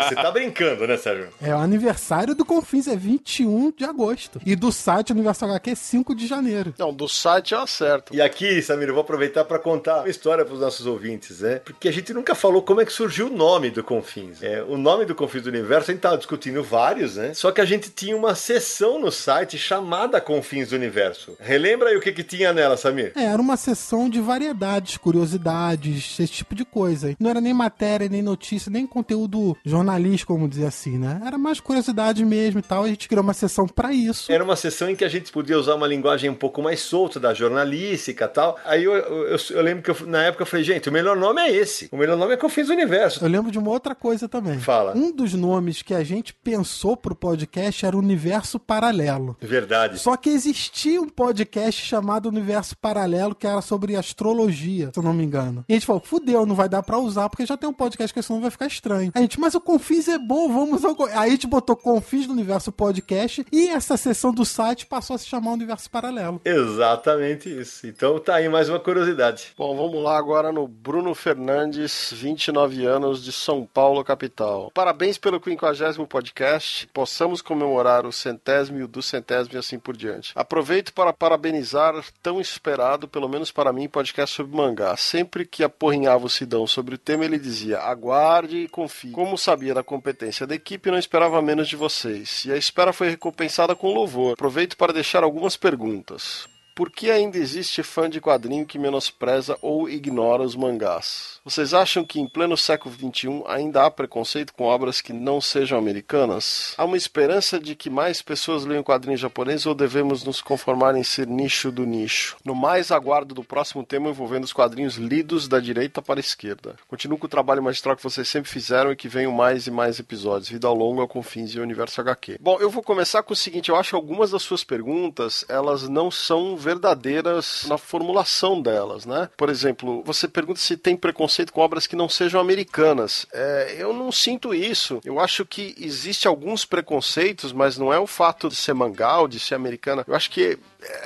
A: Você tá brincando, né, Sérgio?
B: É o aniversário do Confins, é 21 de agosto. E do site Universal HQ é 5 de janeiro.
D: Não, do site eu acerto.
A: E aqui, Samir, eu vou aproveitar para contar uma história para os nossos ouvintes, né? Porque a gente nunca falou como é que surgiu o nome do Confins. É, o nome do Confins do Universo, a gente tava discutindo vários, né? Só que a gente tinha uma seção no site chamada Confins do Universo. Relembra Lembra aí o que, que tinha nela, Samir?
B: É, era uma sessão de variedades, curiosidades, esse tipo de coisa. Não era nem matéria, nem notícia, nem conteúdo jornalístico, vamos dizer assim, né? Era mais curiosidade mesmo e tal. A gente criou uma sessão para isso.
A: Era uma sessão em que a gente podia usar uma linguagem um pouco mais solta da jornalística e tal. Aí eu, eu, eu, eu lembro que eu, na época eu falei, gente, o melhor nome é esse. O melhor nome é que eu fiz o universo.
B: Eu lembro de uma outra coisa também.
A: Fala.
B: Um dos nomes que a gente pensou pro podcast era Universo Paralelo.
A: Verdade.
B: Só que existia um podcast chamado Universo Paralelo, que era sobre astrologia, se eu não me engano. E a gente falou, fudeu, não vai dar pra usar, porque já tem um podcast que senão vai ficar estranho. A gente, mas o Confis é bom, vamos ao... Aí a gente botou Confis no Universo Podcast e essa sessão do site passou a se chamar Universo Paralelo.
A: Exatamente isso. Então tá aí mais uma curiosidade.
D: Bom, vamos lá agora no Bruno Fernandes, 29 anos, de São Paulo, capital. Parabéns pelo 50 podcast. Possamos comemorar o centésimo e o do centésimo e assim por diante. Aproveito para parabenizar parabenizar tão esperado, pelo menos para mim, podcast sobre mangá. Sempre que aporrinhava o Sidão sobre o tema, ele dizia: aguarde e confie. Como sabia da competência da equipe, não esperava menos de vocês. E a espera foi recompensada com louvor. Aproveito para deixar algumas perguntas. Por que ainda existe fã de quadrinho que menospreza ou ignora os mangás? Vocês acham que em pleno século XXI ainda há preconceito com obras que não sejam americanas? Há uma esperança de que mais pessoas leiam quadrinhos japoneses ou devemos nos conformar em ser nicho do nicho? No mais, aguardo do próximo tema envolvendo os quadrinhos lidos da direita para a esquerda. Continuo com o trabalho magistral que vocês sempre fizeram e que venham mais e mais episódios. Vida ao confins e universo HQ. Bom, eu vou começar com o seguinte: eu acho que algumas das suas perguntas elas não são verdadeiras na formulação delas, né? Por exemplo, você pergunta se tem preconceito com obras que não sejam americanas. É, eu não sinto isso. Eu acho que existe alguns preconceitos, mas não é o fato de ser mangá ou de ser americana. Eu acho que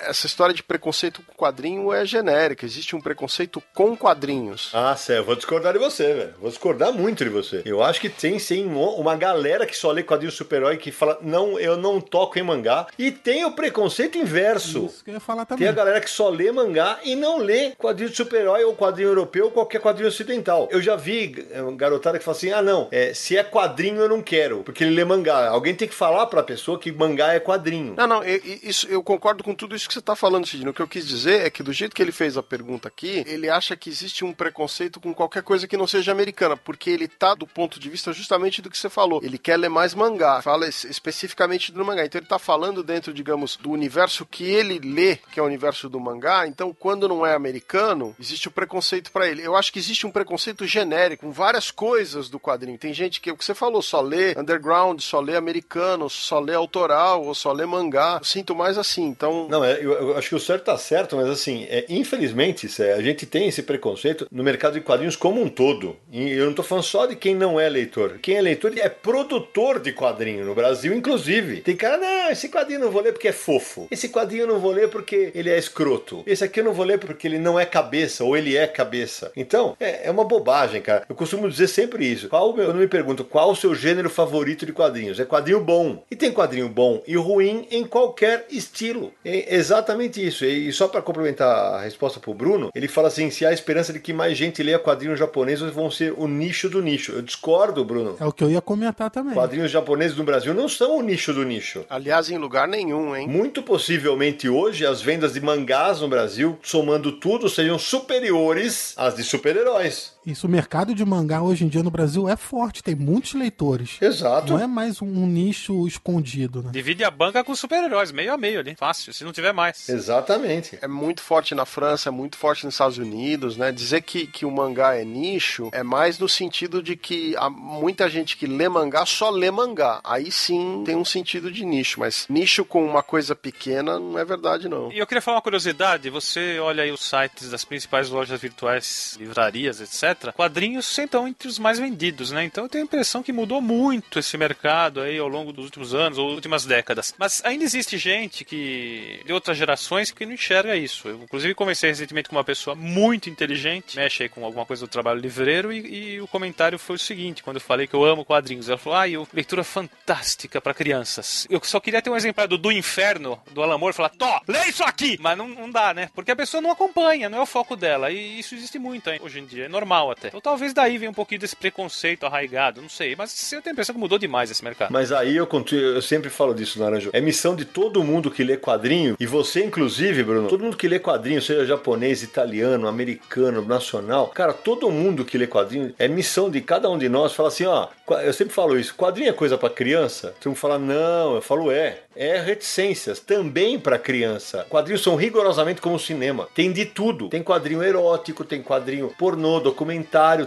D: essa história de preconceito com quadrinho é genérica. Existe um preconceito com quadrinhos.
A: Ah, sério, eu vou discordar de você, velho. Vou discordar muito de você. Eu acho que tem sim uma galera que só lê quadrinho super-herói que fala, não, eu não toco em mangá. E tem o preconceito inverso.
B: Isso que eu ia falar também.
A: Tem a galera que só lê mangá e não lê quadrinho de super-herói ou quadrinho europeu ou qualquer quadrinho ocidental. Eu já vi eh, garotada que fala assim: ah, não, é, se é quadrinho eu não quero, porque ele lê mangá. Alguém tem que falar pra pessoa que mangá é quadrinho.
D: Não, não, eu, isso, eu concordo com tudo isso que você está falando, Sidney. O que eu quis dizer é que do jeito que ele fez a pergunta aqui, ele acha que existe um preconceito com qualquer coisa que não seja americana, porque ele tá do ponto de vista justamente do que você falou. Ele quer ler mais mangá, fala especificamente do mangá. Então ele tá falando dentro, digamos, do universo que ele lê, que é o universo do mangá. Então, quando não é americano, existe o preconceito para ele. Eu acho que existe um preconceito genérico com várias coisas do quadrinho. Tem gente que, o que você falou, só lê underground, só lê americano, só lê autoral, ou só lê mangá. Eu sinto mais assim. Então.
A: Não, é, eu, eu acho que o certo tá certo, mas assim, é, infelizmente, é, a gente tem esse preconceito no mercado de quadrinhos como um todo. E eu não tô falando só de quem não é leitor. Quem é leitor é produtor de quadrinho no Brasil, inclusive. Tem cara, não, esse quadrinho eu não vou ler porque é fofo. Esse quadrinho eu não vou ler porque ele é escroto. Esse aqui eu não vou ler porque ele não é cabeça, ou ele é cabeça. Então, é, é uma bobagem, cara. Eu costumo dizer sempre isso. Qual, eu não me pergunto qual o seu gênero favorito de quadrinhos. É quadrinho bom. E tem quadrinho bom e ruim em qualquer estilo. É exatamente isso. E só para complementar a resposta pro Bruno, ele fala assim: se há esperança de que mais gente leia quadrinhos japoneses, vão ser o nicho do nicho. Eu discordo, Bruno.
B: É o que eu ia comentar também.
A: Quadrinhos japoneses no Brasil não são o nicho do nicho.
D: Aliás, em lugar nenhum, hein?
A: Muito possivelmente hoje as vendas de mangás no Brasil, somando tudo, sejam superiores às de super-heróis. place.
B: Isso, o mercado de mangá hoje em dia no Brasil é forte, tem muitos leitores.
A: Exato.
B: Não é mais um, um nicho escondido, né?
C: Divide a banca com super-heróis, meio a meio ali. Fácil, se não tiver mais.
A: Exatamente.
D: É muito forte na França, é muito forte nos Estados Unidos, né? Dizer que, que o mangá é nicho é mais no sentido de que há muita gente que lê mangá só lê mangá. Aí sim tem um sentido de nicho, mas nicho com uma coisa pequena não é verdade, não.
C: E eu queria falar uma curiosidade: você olha aí os sites das principais lojas virtuais, livrarias, etc. Quadrinhos estão entre os mais vendidos, né? Então eu tenho a impressão que mudou muito esse mercado aí ao longo dos últimos anos ou últimas décadas. Mas ainda existe gente que de outras gerações que não enxerga isso. Eu, inclusive, conversei recentemente com uma pessoa muito inteligente, mexe aí com alguma coisa do trabalho livreiro, e, e o comentário foi o seguinte: quando eu falei que eu amo quadrinhos, ela falou: ah, eu, leitura fantástica para crianças. Eu só queria ter um exemplar do, do Inferno, do Alan Moore, falar: Tó, lê isso aqui! Mas não, não dá, né? Porque a pessoa não acompanha, não é o foco dela. E isso existe muito hein, hoje em dia, é normal até. Então talvez daí venha um pouquinho desse preconceito arraigado, não sei. Mas eu tenho a impressão que mudou demais esse mercado.
A: Mas aí eu, eu sempre falo disso, Naranjo. É missão de todo mundo que lê quadrinho, e você inclusive, Bruno, todo mundo que lê quadrinho, seja japonês, italiano, americano, nacional, cara, todo mundo que lê quadrinho, é missão de cada um de nós falar assim, ó, eu sempre falo isso, quadrinho é coisa para criança? Todo mundo fala, não, eu falo, é. É reticências, também para criança. Quadrinhos são rigorosamente como o cinema. Tem de tudo. Tem quadrinho erótico, tem quadrinho pornô, documentário,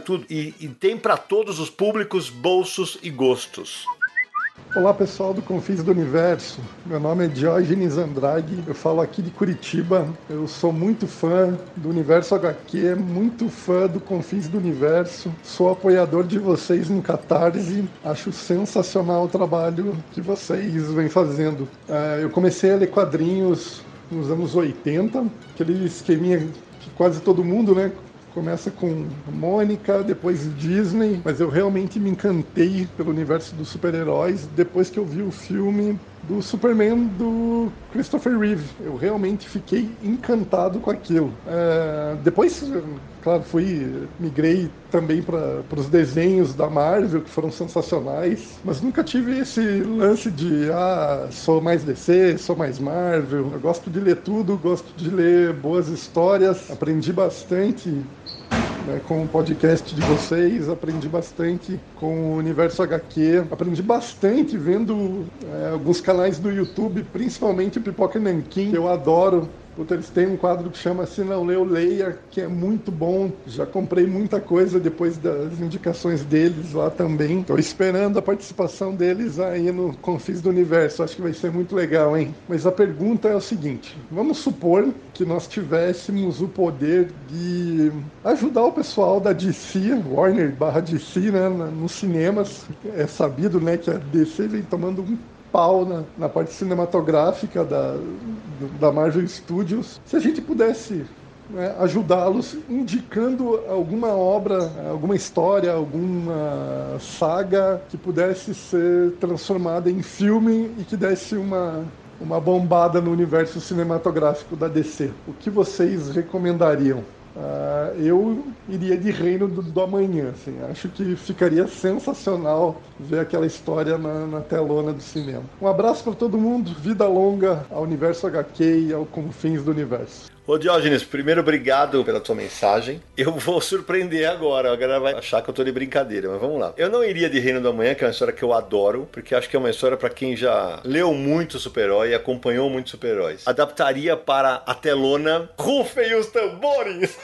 A: tudo. E, e tem para todos os públicos, bolsos e gostos.
I: Olá pessoal do Confins do Universo, meu nome é Diógenes Andrade, eu falo aqui de Curitiba, eu sou muito fã do Universo HQ, muito fã do Confins do Universo, sou apoiador de vocês no Catarse, acho sensacional o trabalho que vocês vêm fazendo. Eu comecei a ler quadrinhos nos anos 80, aquele esqueminha que quase todo mundo, né, Começa com Mônica, depois Disney, mas eu realmente me encantei pelo universo dos super-heróis. Depois que eu vi o filme do Superman do Christopher Reeve. Eu realmente fiquei encantado com aquilo. É, depois, claro, fui migrei também para os desenhos da Marvel que foram sensacionais, mas nunca tive esse lance de ah, sou mais DC, sou mais Marvel. Eu gosto de ler tudo, gosto de ler boas histórias, aprendi bastante né, com o podcast de vocês, aprendi bastante com o Universo HQ, aprendi bastante vendo é, alguns canais do YouTube, principalmente o Pipoca Nankin, que eu adoro Puta, eles têm um quadro que chama Se Não Leu, Leia, que é muito bom. Já comprei muita coisa depois das indicações deles lá também. Estou esperando a participação deles aí no Confis do Universo. Acho que vai ser muito legal, hein? Mas a pergunta é o seguinte: vamos supor que nós tivéssemos o poder de ajudar o pessoal da DC, Warner barra DC, né, nos cinemas. É sabido, né, que a DC vem tomando um pau na, na parte cinematográfica da, da Marvel Studios. Se a gente pudesse né, ajudá-los indicando alguma obra, alguma história, alguma saga que pudesse ser transformada em filme e que desse uma, uma bombada no universo cinematográfico da DC. O que vocês recomendariam? Uh, eu iria de Reino do, do, Amanhã, assim. Acho que ficaria sensacional ver aquela história na, na telona do cinema. Um abraço para todo mundo, vida longa ao Universo HQ e ao Confins do Universo.
A: Ô Diógenes, primeiro obrigado pela tua mensagem. Eu vou surpreender agora, a galera vai achar que eu tô de brincadeira, mas vamos lá. Eu não iria de Reino da Manhã, que é uma história que eu adoro, porque acho que é uma história para quem já leu muito super-herói e acompanhou muito super-heróis. Adaptaria para a telona Rufem os tambores!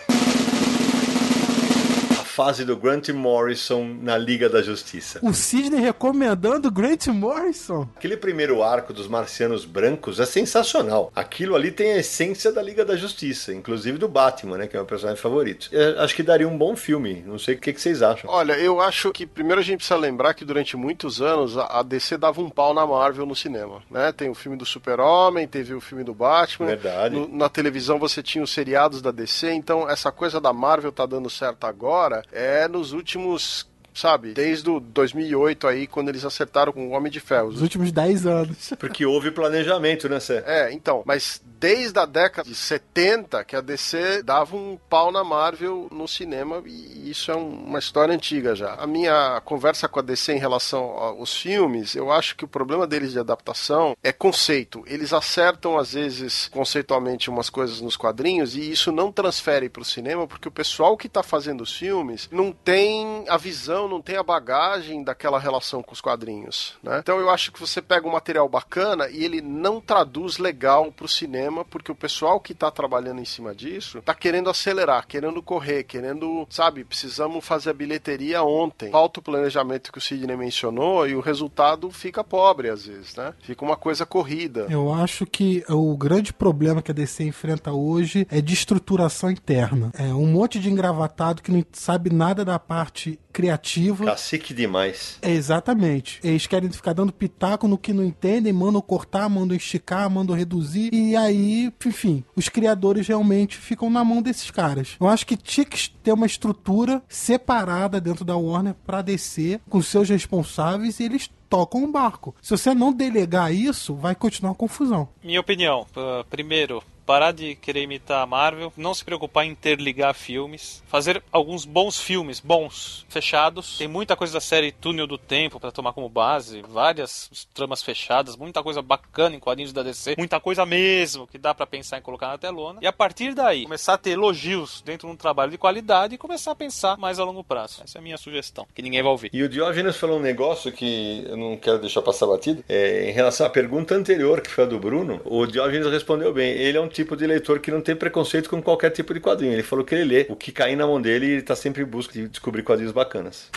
A: Fase do Grant Morrison na Liga da Justiça.
B: O Sidney recomendando Grant Morrison?
A: Aquele primeiro arco dos marcianos brancos é sensacional. Aquilo ali tem a essência da Liga da Justiça, inclusive do Batman, né, que é o meu personagem favorito. Eu acho que daria um bom filme. Não sei o que, que vocês acham.
D: Olha, eu acho que primeiro a gente precisa lembrar que durante muitos anos a DC dava um pau na Marvel no cinema, né? Tem o filme do Super-Homem, teve o filme do Batman.
A: Verdade.
D: No, na televisão você tinha os seriados da DC, então essa coisa da Marvel tá dando certo agora é nos últimos sabe? Desde o 2008 aí, quando eles acertaram com o Homem de Ferro.
B: Os últimos 10 anos.
A: Porque houve planejamento, né, Cê?
D: É, então, mas desde a década de 70 que a DC dava um pau na Marvel no cinema e isso é uma história antiga já. A minha conversa com a DC em relação aos filmes, eu acho que o problema deles de adaptação é conceito. Eles acertam às vezes conceitualmente umas coisas nos quadrinhos e isso não transfere para o cinema porque o pessoal que está fazendo os filmes não tem a visão, não tem a bagagem daquela relação com os quadrinhos, né? Então eu acho que você pega um material bacana e ele não traduz legal para o cinema porque o pessoal que está trabalhando em cima disso está querendo acelerar, querendo correr, querendo, sabe, precisamos fazer a bilheteria ontem. Falta o planejamento que o Sidney mencionou e o resultado fica pobre às vezes, né? Fica uma coisa corrida.
B: Eu acho que o grande problema que a DC enfrenta hoje é de estruturação interna. É um monte de engravatado que não sabe nada da parte criativa.
A: Cacique demais.
B: É, exatamente. Eles querem ficar dando pitaco no que não entendem, mandam cortar, mandam esticar, mandam reduzir. E aí, enfim, os criadores realmente ficam na mão desses caras. Eu acho que tinha que ter uma estrutura separada dentro da Warner para descer com seus responsáveis e eles tocam o barco. Se você não delegar isso, vai continuar a confusão.
C: Minha opinião, uh, primeiro, parar de querer imitar a Marvel, não se preocupar em interligar filmes, fazer alguns bons filmes, bons, fechados. Tem muita coisa da série Túnel do Tempo para tomar como base, várias tramas fechadas, muita coisa bacana em quadrinhos da DC, muita coisa mesmo que dá para pensar em colocar na telona. E a partir daí, começar a ter elogios dentro de um trabalho de qualidade e começar a pensar mais a longo prazo. Essa é a minha sugestão, que ninguém vai ouvir.
A: E o Diogenes falou um negócio que eu não quero deixar passar batido. É, em relação à pergunta anterior, que foi a do Bruno, o Diogenes respondeu bem. Ele é um tipo de leitor que não tem preconceito com qualquer tipo de quadrinho. Ele falou que ele lê o que cair na mão dele e ele tá sempre em busca de descobrir quadrinhos bacanas.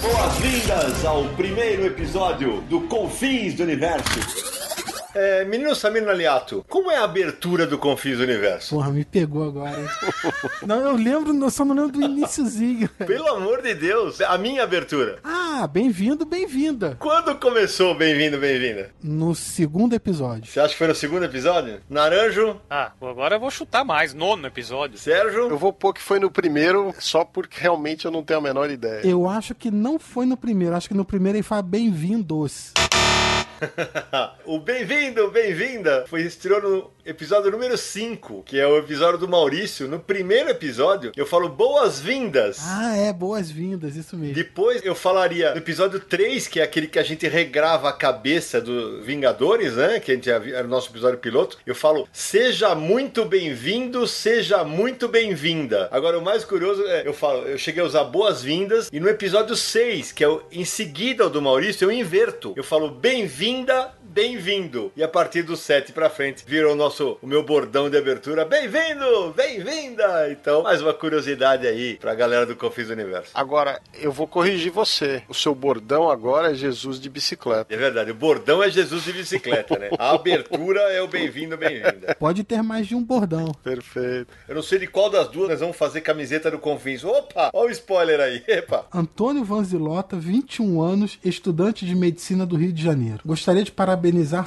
A: Boas-vindas ao primeiro episódio do Confins do Universo. É, menino Samir Naliato, como é a abertura do Confins do Universo?
B: Porra, me pegou agora. não, eu lembro, eu só não lembro do iníciozinho.
A: Pelo amor de Deus, a minha abertura.
B: Ah, bem-vindo, bem-vinda.
A: Quando começou Bem-vindo, Bem-vinda?
B: No segundo episódio.
A: Você acha que foi no segundo episódio? Naranjo?
C: Ah, agora eu vou chutar mais, nono episódio.
A: Sérgio?
D: Eu vou pôr que foi no primeiro, só porque realmente eu não tenho a menor ideia.
B: Eu acho que não foi no primeiro, acho que no primeiro ele fala bem-vindos.
A: o bem-vindo, bem-vinda! Foi estreou no episódio número 5, que é o episódio do Maurício. No primeiro episódio, eu falo boas-vindas.
B: Ah, é, boas-vindas, isso mesmo.
A: Depois eu falaria no episódio 3, que é aquele que a gente regrava a cabeça do Vingadores, né? Que a gente era o nosso episódio piloto. Eu falo, seja muito bem-vindo, seja muito bem-vinda. Agora, o mais curioso é, eu falo, eu cheguei a usar boas-vindas, e no episódio 6, que é o, em seguida o do Maurício, eu inverto. Eu falo bem-vinda, bem-vindo. E a partir do 7 pra frente, virou o nosso, o meu bordão de abertura. Bem-vindo, bem-vinda. Então, mais uma curiosidade aí pra galera do Confis do Universo.
D: Agora, eu vou corrigir você. O seu bordão agora é Jesus de bicicleta.
A: É verdade, o bordão é Jesus de bicicleta, né? A abertura é o bem-vindo, bem-vinda.
B: Pode ter mais de um bordão.
D: Perfeito.
A: Eu não sei de qual das duas nós vamos fazer camiseta do Confins. Opa, olha o spoiler aí. Epa.
B: Antônio Vanzilota, 21 anos, estudante de medicina do Rio de Janeiro. Gostaria de parabenizar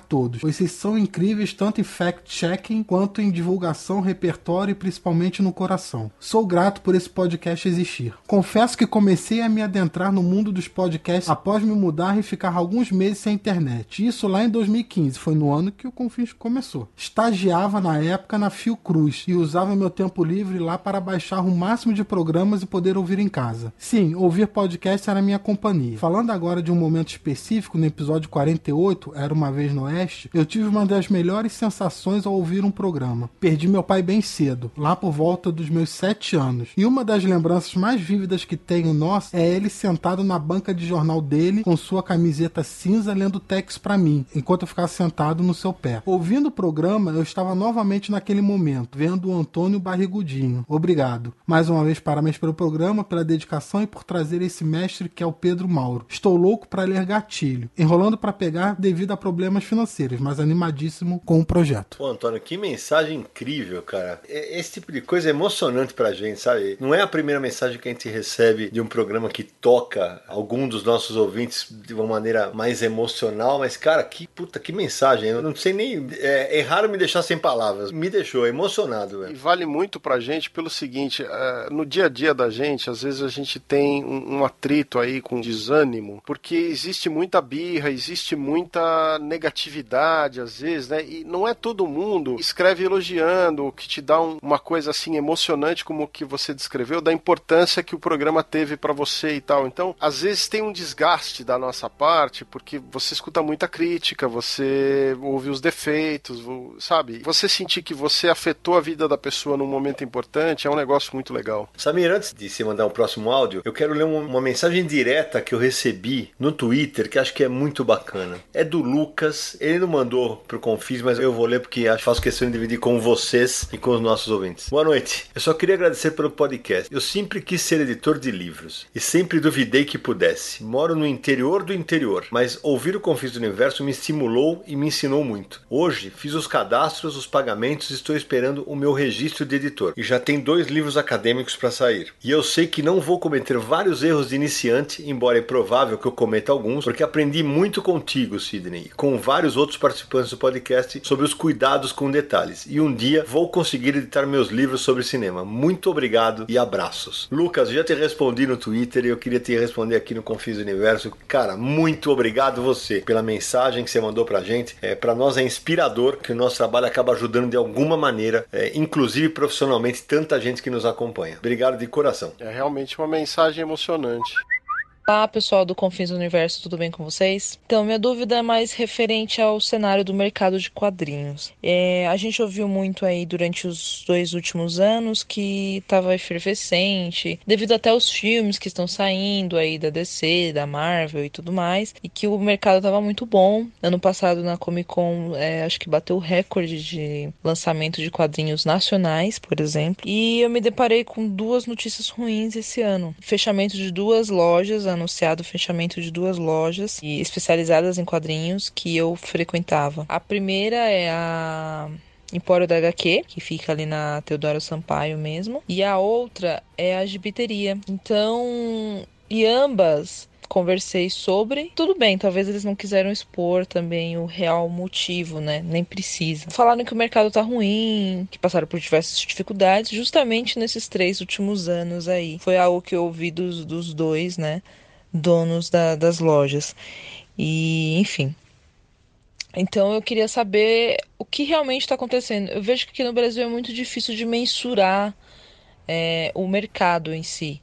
B: todos, pois vocês são incríveis tanto em fact-checking quanto em divulgação, repertório e principalmente no coração. Sou grato por esse podcast existir. Confesso que comecei a me adentrar no mundo dos podcasts após me mudar e ficar alguns meses sem internet. Isso lá em 2015, foi no ano que o Confins começou. Estagiava na época na Fiocruz e usava meu tempo livre lá para baixar o máximo de programas e poder ouvir em casa. Sim, ouvir podcast era minha companhia. Falando agora de um momento específico, no episódio 48, Era uma vez no Oeste, eu tive uma das melhores sensações ao ouvir um programa. Perdi meu pai bem cedo, lá por volta dos meus 7 anos. E uma das lembranças mais vívidas que tenho nossa é ele sentado na banca de jornal dele com sua camiseta cinza lendo texto para mim, enquanto eu ficava sentado no seu pé. Ouvindo o programa, eu estava novamente naquele momento, vendo o Antônio Barrigudinho. Obrigado. Mais uma vez, parabéns pelo programa, pela dedicação e por trazer esse mestre que é o Pedro Mauro. Estou louco para ler gatilho, enrolando para pegar devido a problemas financeiros, mas animadíssimo com o projeto.
A: Pô, Antônio, que mensagem incrível, cara. É- Esse tipo de coisa é emocionante pra gente, sabe? Não é a primeira mensagem que a gente recebe de um programa que toca algum dos nossos ouvintes de uma maneira mais emocional, mas, cara, que puta, que mensagem. Eu não sei nem. É, é raro me deixar sem palavras. Me deixou emocionado,
D: E
A: velho.
D: vale muito pra gente pelo seguinte: eh, no dia a dia da gente, às vezes a gente tem um, um atrito aí com desânimo, porque existe muita birra, existe muita negatividade, às vezes, né? E não é todo mundo escreve elogiando, que te dá um- uma coisa assim emocionante como o que você descreveu, da importância que o programa teve pra você e tal. Então, às vezes tem um desgaste da nossa parte, porque você escuta muita crítica, você ouve os defeitos, sabe? Você sentir que você afetou a vida da pessoa num momento importante é um negócio muito legal.
A: Samir, antes de você mandar o próximo áudio, eu quero ler uma, uma mensagem direta que eu recebi no Twitter, que acho que é muito bacana. É do Lucas, ele não mandou pro Confis, mas eu vou ler porque acho faço questão de dividir com vocês e com os nossos ouvintes. Boa noite. Eu só queria agradecer pelo podcast. Eu sempre quis ser editor de livros e sempre duvidei que pudesse. Moro no interior do interior, mas ouvir o Confis do Universo me estimulou e me ensinou muito. Hoje fiz os cadastros, os pagamentos e estou esperando o meu registro de editor. E já tem dois livros acadêmicos para sair. E eu sei que não vou cometer vários erros de iniciante, embora é provável que eu cometa alguns, porque aprendi muito contigo, Sidney, com vários outros participantes do podcast sobre os cuidados com detalhes. E um dia vou conseguir editar meus livros sobre cinema. Muito obrigado e abraços. Lucas, já te respondi no Twitter e eu queria te responder aqui no Confis Universo. Cara, muito obrigado você pela mensagem que você mandou pra gente. É, para nós é inspirador que o nosso trabalho acaba ajudando de alguma maneira, é, inclusive profissionalmente, tanta gente que nos acompanha. Obrigado de coração.
D: É realmente uma mensagem emocionante.
J: Olá, pessoal do Confins do Universo, tudo bem com vocês? Então, minha dúvida é mais referente ao cenário do mercado de quadrinhos. É, a gente ouviu muito aí durante os dois últimos anos que estava efervescente, devido até aos filmes que estão saindo aí da DC, da Marvel e tudo mais, e que o mercado estava muito bom. Ano passado na Comic Con, é, acho que bateu o recorde de lançamento de quadrinhos nacionais, por exemplo. E eu me deparei com duas notícias ruins esse ano: fechamento de duas lojas, anunciado o fechamento de duas lojas especializadas em quadrinhos que eu frequentava. A primeira é a Empório da HQ, que fica ali na Teodoro Sampaio mesmo, e a outra é a Gibiteria. Então, e ambas conversei sobre. Tudo bem, talvez eles não quiseram expor também o real motivo, né? Nem precisa. Falaram que o mercado tá ruim, que passaram por diversas dificuldades, justamente nesses três últimos anos aí. Foi algo que eu ouvi dos, dos dois, né? Donos da- das lojas. E, enfim. Então eu queria saber o que realmente está acontecendo. Eu vejo que aqui no Brasil é muito difícil de mensurar é, o mercado em si.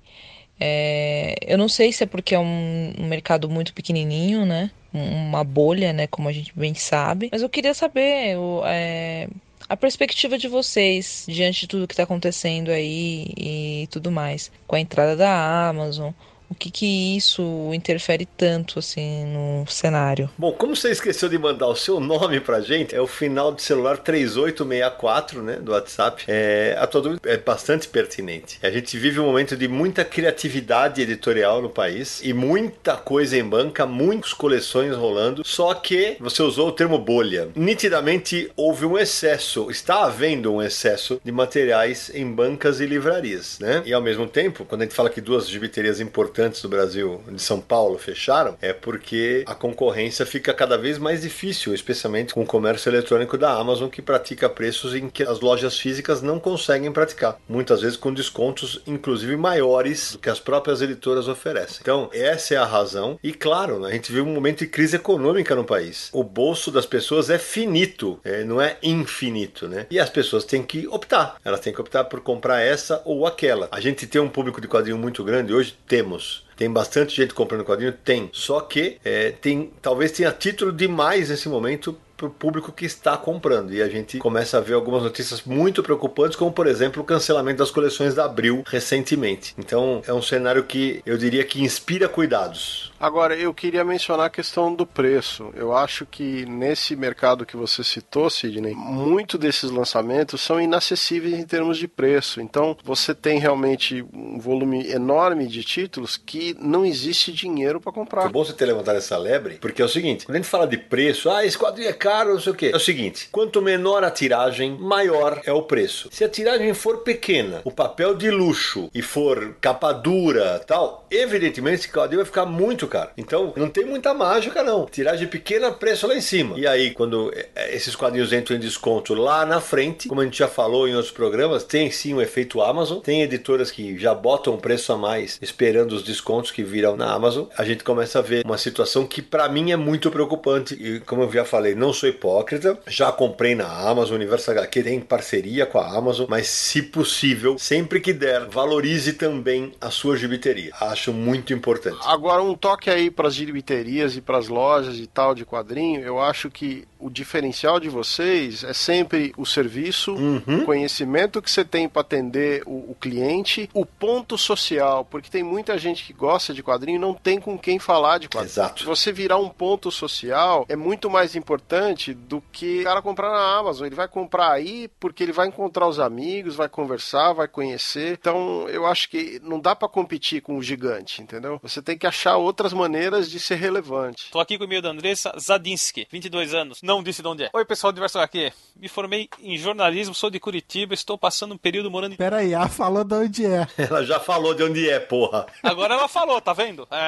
J: É, eu não sei se é porque é um, um, mercado muito pequenininho, né? Uma bolha, né? Como a gente bem sabe. Mas eu queria saber o, é, a perspectiva de vocês diante de tudo que está acontecendo aí e tudo mais. Com a entrada da Amazon, o que que isso interfere tanto assim no cenário?
A: Bom, como você esqueceu de mandar o seu nome pra gente, é o final de celular 3864, né, do WhatsApp. É, a tua dúvida é bastante pertinente. A gente vive um momento de muita criatividade editorial no país e muita coisa em banca, muitas coleções rolando, só que você usou o termo bolha. Nitidamente houve um excesso, está havendo um excesso de materiais em bancas e livrarias, né? E ao mesmo tempo, quando a gente fala que duas gibiterias importantes importantes do Brasil, de São Paulo, fecharam, é porque a concorrência fica cada vez mais difícil, especialmente com o comércio eletrônico da Amazon, que pratica preços em que as lojas físicas não conseguem praticar. Muitas vezes com descontos, inclusive maiores do que as próprias editoras oferecem. Então, essa é a razão. E claro, né, a gente vive um momento de crise econômica no país. O bolso das pessoas é finito, é, não é infinito, né? E as pessoas têm que optar. Elas têm que optar por comprar essa ou aquela. A gente tem um público de quadrinho muito grande hoje? Temos. Tem bastante gente comprando quadrinho? Tem. Só que é, tem, talvez tenha título demais nesse momento para o público que está comprando. E a gente começa a ver algumas notícias muito preocupantes, como por exemplo o cancelamento das coleções da Abril recentemente. Então é um cenário que eu diria que inspira cuidados.
D: Agora, eu queria mencionar a questão do preço. Eu acho que nesse mercado que você citou, Sidney, muito desses lançamentos são inacessíveis em termos de preço. Então, você tem realmente um volume enorme de títulos que não existe dinheiro para comprar.
A: Foi bom você ter levantado essa lebre, porque é o seguinte: quando a gente fala de preço, ah, esse quadrinho é caro, não sei o quê. É o seguinte: quanto menor a tiragem, maior é o preço. Se a tiragem for pequena, o papel de luxo e for capa dura tal, evidentemente esse quadrinho vai ficar muito caro. Então, não tem muita mágica, não. Tiragem pequena, preço lá em cima. E aí, quando é, é, esses quadrinhos entram em desconto lá na frente, como a gente já falou em outros programas, tem sim o efeito Amazon. Tem editoras que já botam um preço a mais, esperando os descontos que viram na Amazon. A gente começa a ver uma situação que para mim é muito preocupante. E como eu já falei, não sou hipócrita. Já comprei na Amazon, Universo HQ tem parceria com a Amazon, mas se possível, sempre que der, valorize também a sua gibiteria. Acho muito importante.
D: Agora um toque toque aí para as giribiterias e para as lojas e tal de quadrinho, eu acho que o diferencial de vocês é sempre o serviço, uhum. o conhecimento que você tem para atender o, o, cliente, o ponto social, porque tem muita gente que gosta de quadrinho e não tem com quem falar de quadrinho.
A: Exato.
D: Você virar um ponto social é muito mais importante do que o cara comprar na Amazon. Ele vai comprar aí porque ele vai encontrar os amigos, vai conversar, vai conhecer. Então, eu acho que não dá para competir com o gigante, entendeu? Você tem que achar outras maneiras de ser relevante.
C: Tô aqui com o e-mail da Andressa Zadinski, 22 anos não disse de onde é. Oi, pessoal do Diverso HQ. Me formei em jornalismo, sou de Curitiba, estou passando um período morando em.
B: Pera aí, ela falou de onde é.
A: Ela já falou de onde é, porra.
C: Agora ela falou, tá vendo?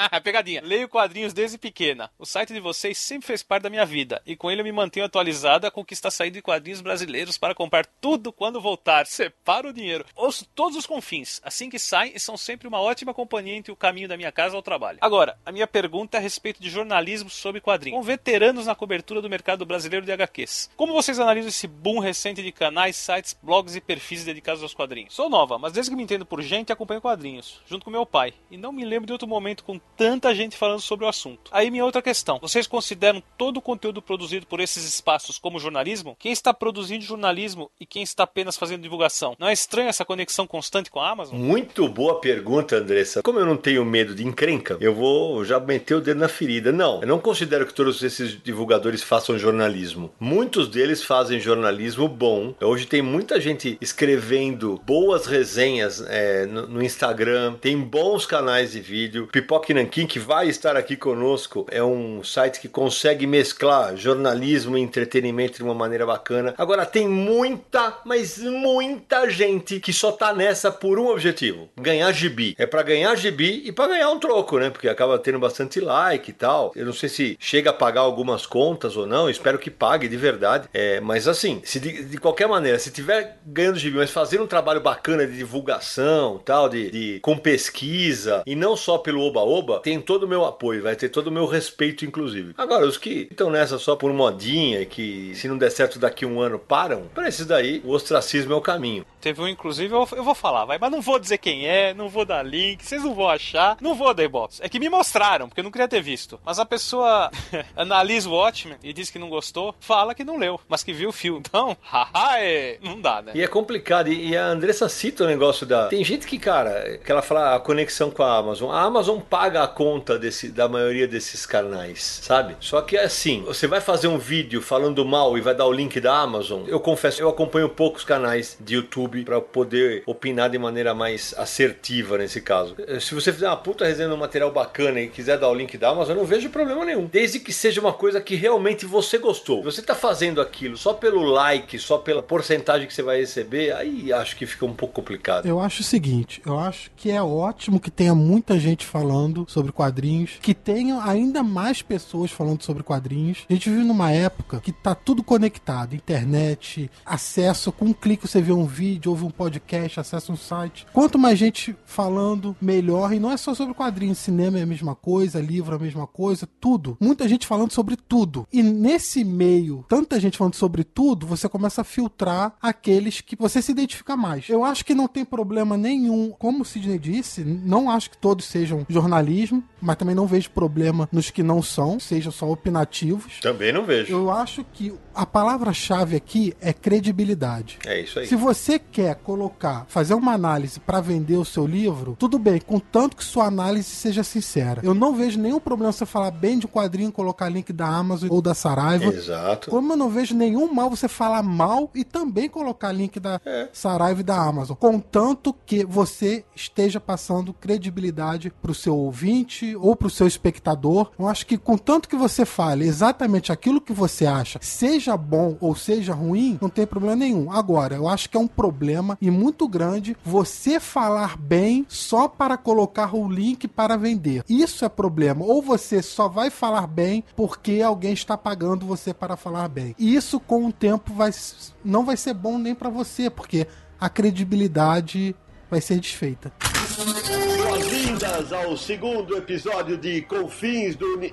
C: Ah, pegadinha. Leio quadrinhos desde pequena. O site de vocês sempre fez parte da minha vida e com ele eu me mantenho atualizada com o que está saindo de quadrinhos brasileiros para comprar tudo quando voltar. Separa o dinheiro. Ouço todos os confins, assim que saem e são sempre uma ótima companhia entre o caminho da minha casa ao trabalho. Agora, a minha pergunta é a respeito de jornalismo sobre quadrinhos. Com veteranos na cobertura do mercado brasileiro de HQs. Como vocês analisam esse boom recente de canais, sites, blogs e perfis dedicados aos quadrinhos? Sou nova, mas desde que me entendo por gente, acompanho quadrinhos, junto com meu pai, e não me lembro de outro momento com tanta gente falando sobre o assunto. Aí minha outra questão: vocês consideram todo o conteúdo produzido por esses espaços como jornalismo? Quem está produzindo jornalismo e quem está apenas fazendo divulgação? Não é estranho essa conexão constante com a Amazon?
A: Muito boa pergunta, Andressa. Como eu não tenho medo de encrenca, eu vou já meter o dedo na ferida. Não, eu não considero que todos esses divulgadores façam jornalismo. Muitos deles fazem jornalismo bom. Hoje tem muita gente escrevendo boas resenhas é, no, no, Instagram, tem bons canais de vídeo. Pipoque Nankin, que vai estar aqui conosco, é um site que consegue mesclar jornalismo e entretenimento de uma maneira bacana. Agora, tem muita, mas muita gente que só tá nessa por um objetivo: ganhar gibi. É para ganhar gibi e para ganhar um troco, né? Né? Porque acaba tendo bastante like e tal. Eu não sei se chega a pagar algumas contas ou não, espero que pague de verdade. É, mas assim, se de, de qualquer maneira, se tiver ganhando gibi, mas fazendo um trabalho bacana de divulgação, tal, de, de com pesquisa e não só pelo oba-oba, tem todo o meu apoio, vai ter todo o meu respeito, inclusive. Agora, os que estão nessa só por modinha e que se não der certo daqui um ano param, para esses daí, o ostracismo é o caminho.
C: Teve um, inclusive, eu, eu, vou falar, vai, mas não vou dizer quem é, não vou dar link, vocês não vão achar, não vou dar ibope. É que me mostraram, porque eu não queria ter visto. Mas a pessoa analisa o Watchmen e diz que não gostou, fala que não leu, mas que viu o filme. Então, haha, é... não dá, né?
A: E é complicado, e a Andressa cita o negócio da. Tem gente que, cara, que ela fala a conexão com a Amazon. A Amazon paga a conta desse, da maioria desses canais, sabe? Só que assim, você vai fazer um vídeo falando mal e vai dar o link da Amazon. Eu confesso, eu acompanho poucos canais de YouTube para poder opinar de maneira mais assertiva nesse caso. Se você fizer uma puta resenha de um material bacana e quiser dar o link da Amazon, eu não vejo problema nenhum. Desde que seja uma coisa que realmente você gostou. Você tá fazendo aquilo só pelo like, só pela porcentagem que você vai receber, aí acho que fica um pouco complicado.
B: Eu acho o seguinte, eu acho que é ótimo que tenha muita gente falando sobre quadrinhos, que tenha ainda mais pessoas falando sobre quadrinhos. A gente vive numa época que tá tudo conectado, internet, acesso, com um clique você vê um vídeo, ouve um podcast, acessa um site. Quanto mais gente falando, melhor. E não é só sobre quadrinhos, cinema é a mesma coisa, livro é a mesma coisa, tudo. Muita gente falando sobre tudo. E nesse meio, tanta gente falando sobre tudo, você começa a filtrar aqueles que você se identifica mais. Eu acho que não tem problema nenhum, como o Sidney disse, não acho que todos sejam jornalismo, mas também não vejo problema nos que não são, sejam só opinativos.
A: Também não vejo.
B: Eu acho que a palavra-chave aqui é credibilidade.
A: É isso aí.
B: Se você quer colocar, fazer uma análise para vender o seu livro, tudo bem, contanto que sua análise seja sincera. Eu não vejo nenhum problema você falar bem de um quadrinho, colocar link da Amazon ou da Saraiva.
A: Exato.
B: Como eu não vejo nenhum mal você falar mal e também colocar link da
A: É.
B: Saraiva e da Amazon. Contanto que você esteja passando credibilidade pro seu ouvinte ou pro seu espectador. Eu acho que contanto que você fale exatamente aquilo que você acha, seja bom ou seja ruim, não tem problema nenhum. Agora, eu acho que é um problema e muito grande você falar bem só para colocar o link para vender. Isso é problema. Ou você só vai falar bem porque alguém está pagando você para falar bem. E isso com o tempo vai não vai ser bom nem para você, porque a credibilidade vai ser desfeita.
A: Boas-vindas ao segundo episódio de Confins do. Uni-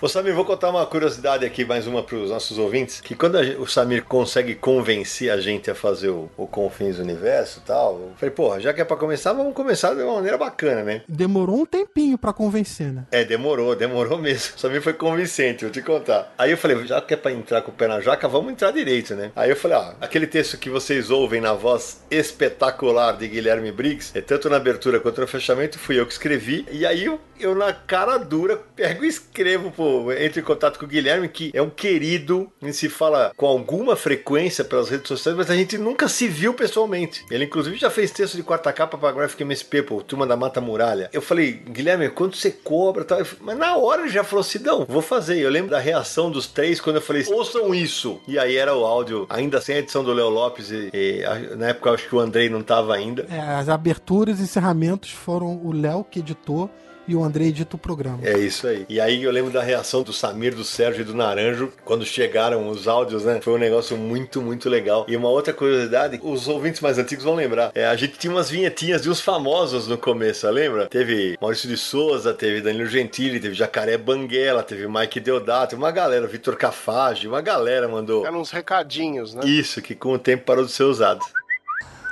A: Ô, Samir, vou contar uma curiosidade aqui, mais uma para os nossos ouvintes, que quando a gen- o Samir consegue convencer a gente a fazer o, o Confins do Universo e tal, eu falei, porra, já que é para começar, vamos começar de uma maneira bacana, né?
B: Demorou um tempinho para convencer, né?
A: É, demorou, demorou mesmo. O Samir foi convincente, vou te contar. Aí eu falei, já que é pra entrar com o pé na jaca, vamos entrar direito, né? Aí eu falei, ah, aquele texto que vocês ouvem na voz espetacular de Guilherme Briggs, é tanto na abertura quanto no fechamento, fui eu que escrevi. E aí eu, eu na cara dura, pego e escrevo, pô, entro em contato com o Guilherme, que é um querido, a gente se fala com alguma frequência pelas redes sociais, mas a gente nunca se viu pessoalmente. Ele, inclusive, já fez texto de quarta capa pra Graphic MSP, pô, Turma da Mata Muralha. Eu falei, Guilherme, quanto você cobra tal? Mas na hora ele já falou assim, não, vou fazer. Eu lembro da reação dos três quando eu falei, ouçam isso. E aí era o áudio, ainda sem a edição do Léo Lopes, e, e, na época eu acho que o Andrei não tava ainda.
B: É, as aberturas e encerramentos foram o Léo que editou e o André edita o programa.
A: É isso aí. E aí eu lembro da reação do Samir, do Sérgio e do Naranjo quando chegaram os áudios, né? Foi um negócio muito, muito legal. E uma outra curiosidade, os ouvintes mais antigos vão lembrar. É, a gente tinha umas vinhetinhas de uns famosos no começo, lembra? Teve Maurício de Souza, teve Danilo Gentili, teve Jacaré Banguela, teve Mike Deodato, uma galera, Vitor Cafage, uma galera mandou.
D: Eram uns recadinhos, né?
A: Isso, que com o tempo parou de ser usado.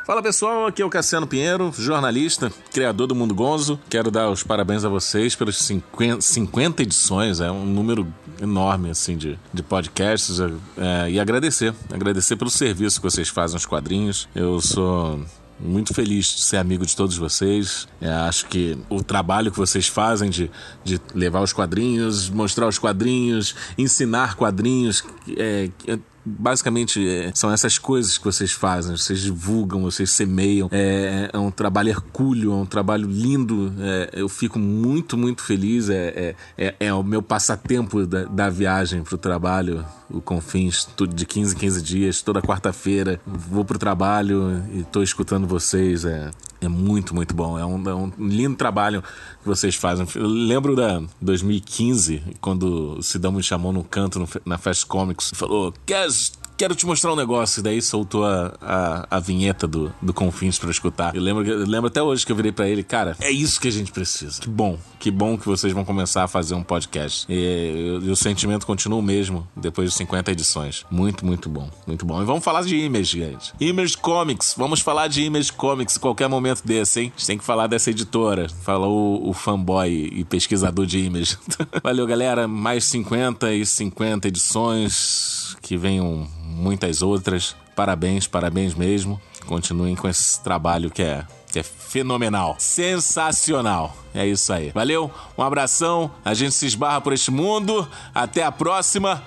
K: Fala pessoal, aqui é o Cassiano Pinheiro, jornalista, criador do Mundo Gonzo. Quero dar os parabéns a vocês pelos 50, 50 edições, é um número enorme assim de, de podcasts é, e agradecer, agradecer pelo serviço que vocês fazem aos quadrinhos. Eu sou muito feliz de ser amigo de todos vocês. É, acho que o trabalho que vocês fazem de, de levar os quadrinhos, mostrar os quadrinhos, ensinar quadrinhos, é, é, basicamente é, são essas coisas que vocês fazem. Vocês divulgam, vocês semeiam. É, é um trabalho hercúleo, é um trabalho lindo. É, eu fico muito, muito feliz. É, é, é, é o meu passatempo da, da viagem para o trabalho. O Confins, tudo de 15 em 15 dias, toda quarta-feira. Vou pro trabalho e tô escutando vocês. É, É muito, muito bom. É um, é um lindo trabalho que vocês fazem. Eu lembro da 2015, quando o Sidão me chamou no canto no, na Fast Comics e falou: Queres quero te mostrar um negócio. Daí soltou a, a, a vinheta do, do Confins para escutar. Eu lembro, eu lembro até hoje que eu virei para ele, cara, é isso que a gente precisa. Que bom, que bom que vocês vão começar a fazer um podcast. E, e o sentimento continua o mesmo depois de 50 edições. Muito, muito bom, muito bom. E vamos falar de Image, gente. Image Comics, vamos falar de Image Comics qualquer momento desse, hein? A gente tem que falar dessa editora. Falou o, o fanboy e pesquisador de Image. Valeu, galera. Mais 50 e 50 edições que venham muitas outras. Parabéns, parabéns mesmo. Continuem com esse trabalho que é, que é fenomenal, sensacional. É isso aí. Valeu, um abração. A gente se esbarra por este mundo. Até a próxima.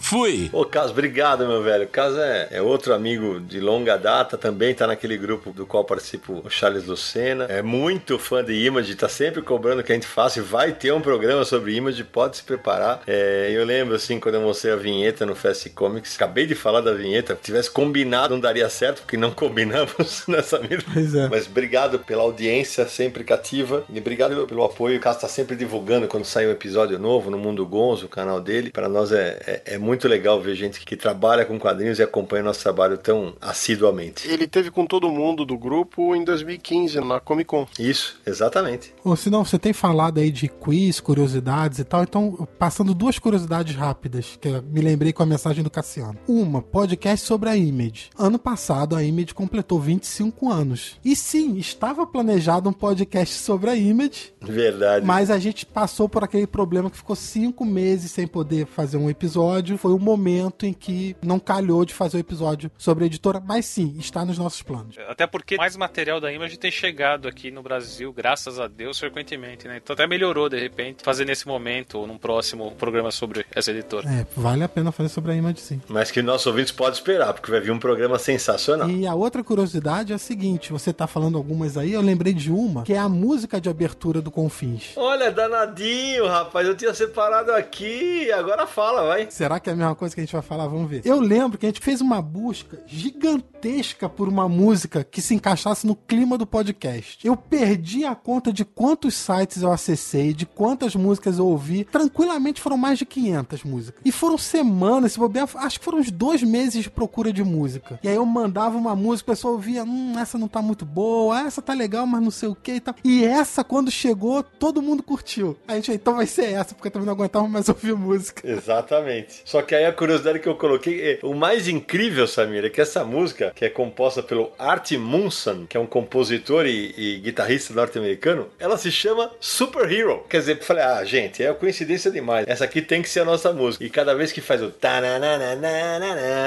K: Fui!
A: Ô, Caso, obrigado, meu velho. O Caso é, é, outro amigo de longa data, também tá naquele grupo do qual participo o Charles Lucena. É muito fã de Image, tá sempre cobrando que a gente faça e vai ter um programa sobre Image, pode se preparar. É, eu lembro, assim, quando eu mostrei a vinheta no Fast Comics, acabei de falar da vinheta, se tivesse combinado não daria certo, porque não combinamos nessa mesma.
B: Pois é.
A: Mas obrigado pela audiência sempre cativa e obrigado pelo apoio. O Caso tá sempre divulgando quando sai um episódio novo no Mundo Gonzo, o canal dele. Para nós é, é, é muito muito legal ver gente que trabalha com quadrinhos e acompanha nosso trabalho tão assiduamente.
D: Ele teve com todo mundo do grupo em 2015, na Comic Con.
A: Isso, exatamente.
B: Ou se não, você tem falado aí de quiz, curiosidades e tal, então passando duas curiosidades rápidas, que eu me lembrei com a mensagem do Cassiano. Uma, podcast sobre a Image. Ano passado a Image completou 25 anos. E sim, estava planejado um podcast sobre a Image.
A: Verdade.
B: Mas a gente passou por aquele problema que ficou cinco meses sem poder fazer um episódio. Foi o momento em que não calhou de fazer o episódio sobre a editora, mas sim, está nos nossos planos.
C: Até porque mais material da Image tem chegado aqui no Brasil, graças a Deus, frequentemente, né? Então até melhorou, de repente, fazer nesse momento ou num próximo programa sobre essa editora.
B: É, vale a pena fazer sobre a Image sim.
A: Mas que nossos ouvintes podem esperar, porque vai vir um programa sensacional.
B: E a outra curiosidade é a seguinte: você tá falando algumas aí, eu lembrei de uma, que é a música de abertura do Confins.
A: Olha, danadinho, rapaz, eu tinha separado aqui, agora fala, vai.
B: Será que é a mesma coisa que a gente vai falar? Vamos ver. Eu lembro que a gente fez uma busca gigantesca por uma música que se encaixasse no clima do podcast. Eu perdi a conta de quantos sites eu acessei, de quantas músicas eu ouvi. Tranquilamente foram mais de 500 músicas. E foram semanas, se bobear, acho que foram uns dois meses de procura de música. E aí eu mandava uma música, o pessoal ouvia, hum, essa não tá muito boa, essa tá legal, mas não sei o que e tal. E essa, quando chegou, todo mundo curtiu. A gente, então vai ser essa, porque também não aguentava mais ouvir música.
A: Exatamente. Só que aí a curiosidade que eu coloquei é o mais incrível, Samir, é que essa música, que é composta pelo Art Munson, que é um compositor e, e guitarrista norte-americano, ela se chama Super Hero. Quer dizer, eu falei, ah, gente, é coincidência demais. Essa aqui tem que ser a nossa música. E cada vez que faz o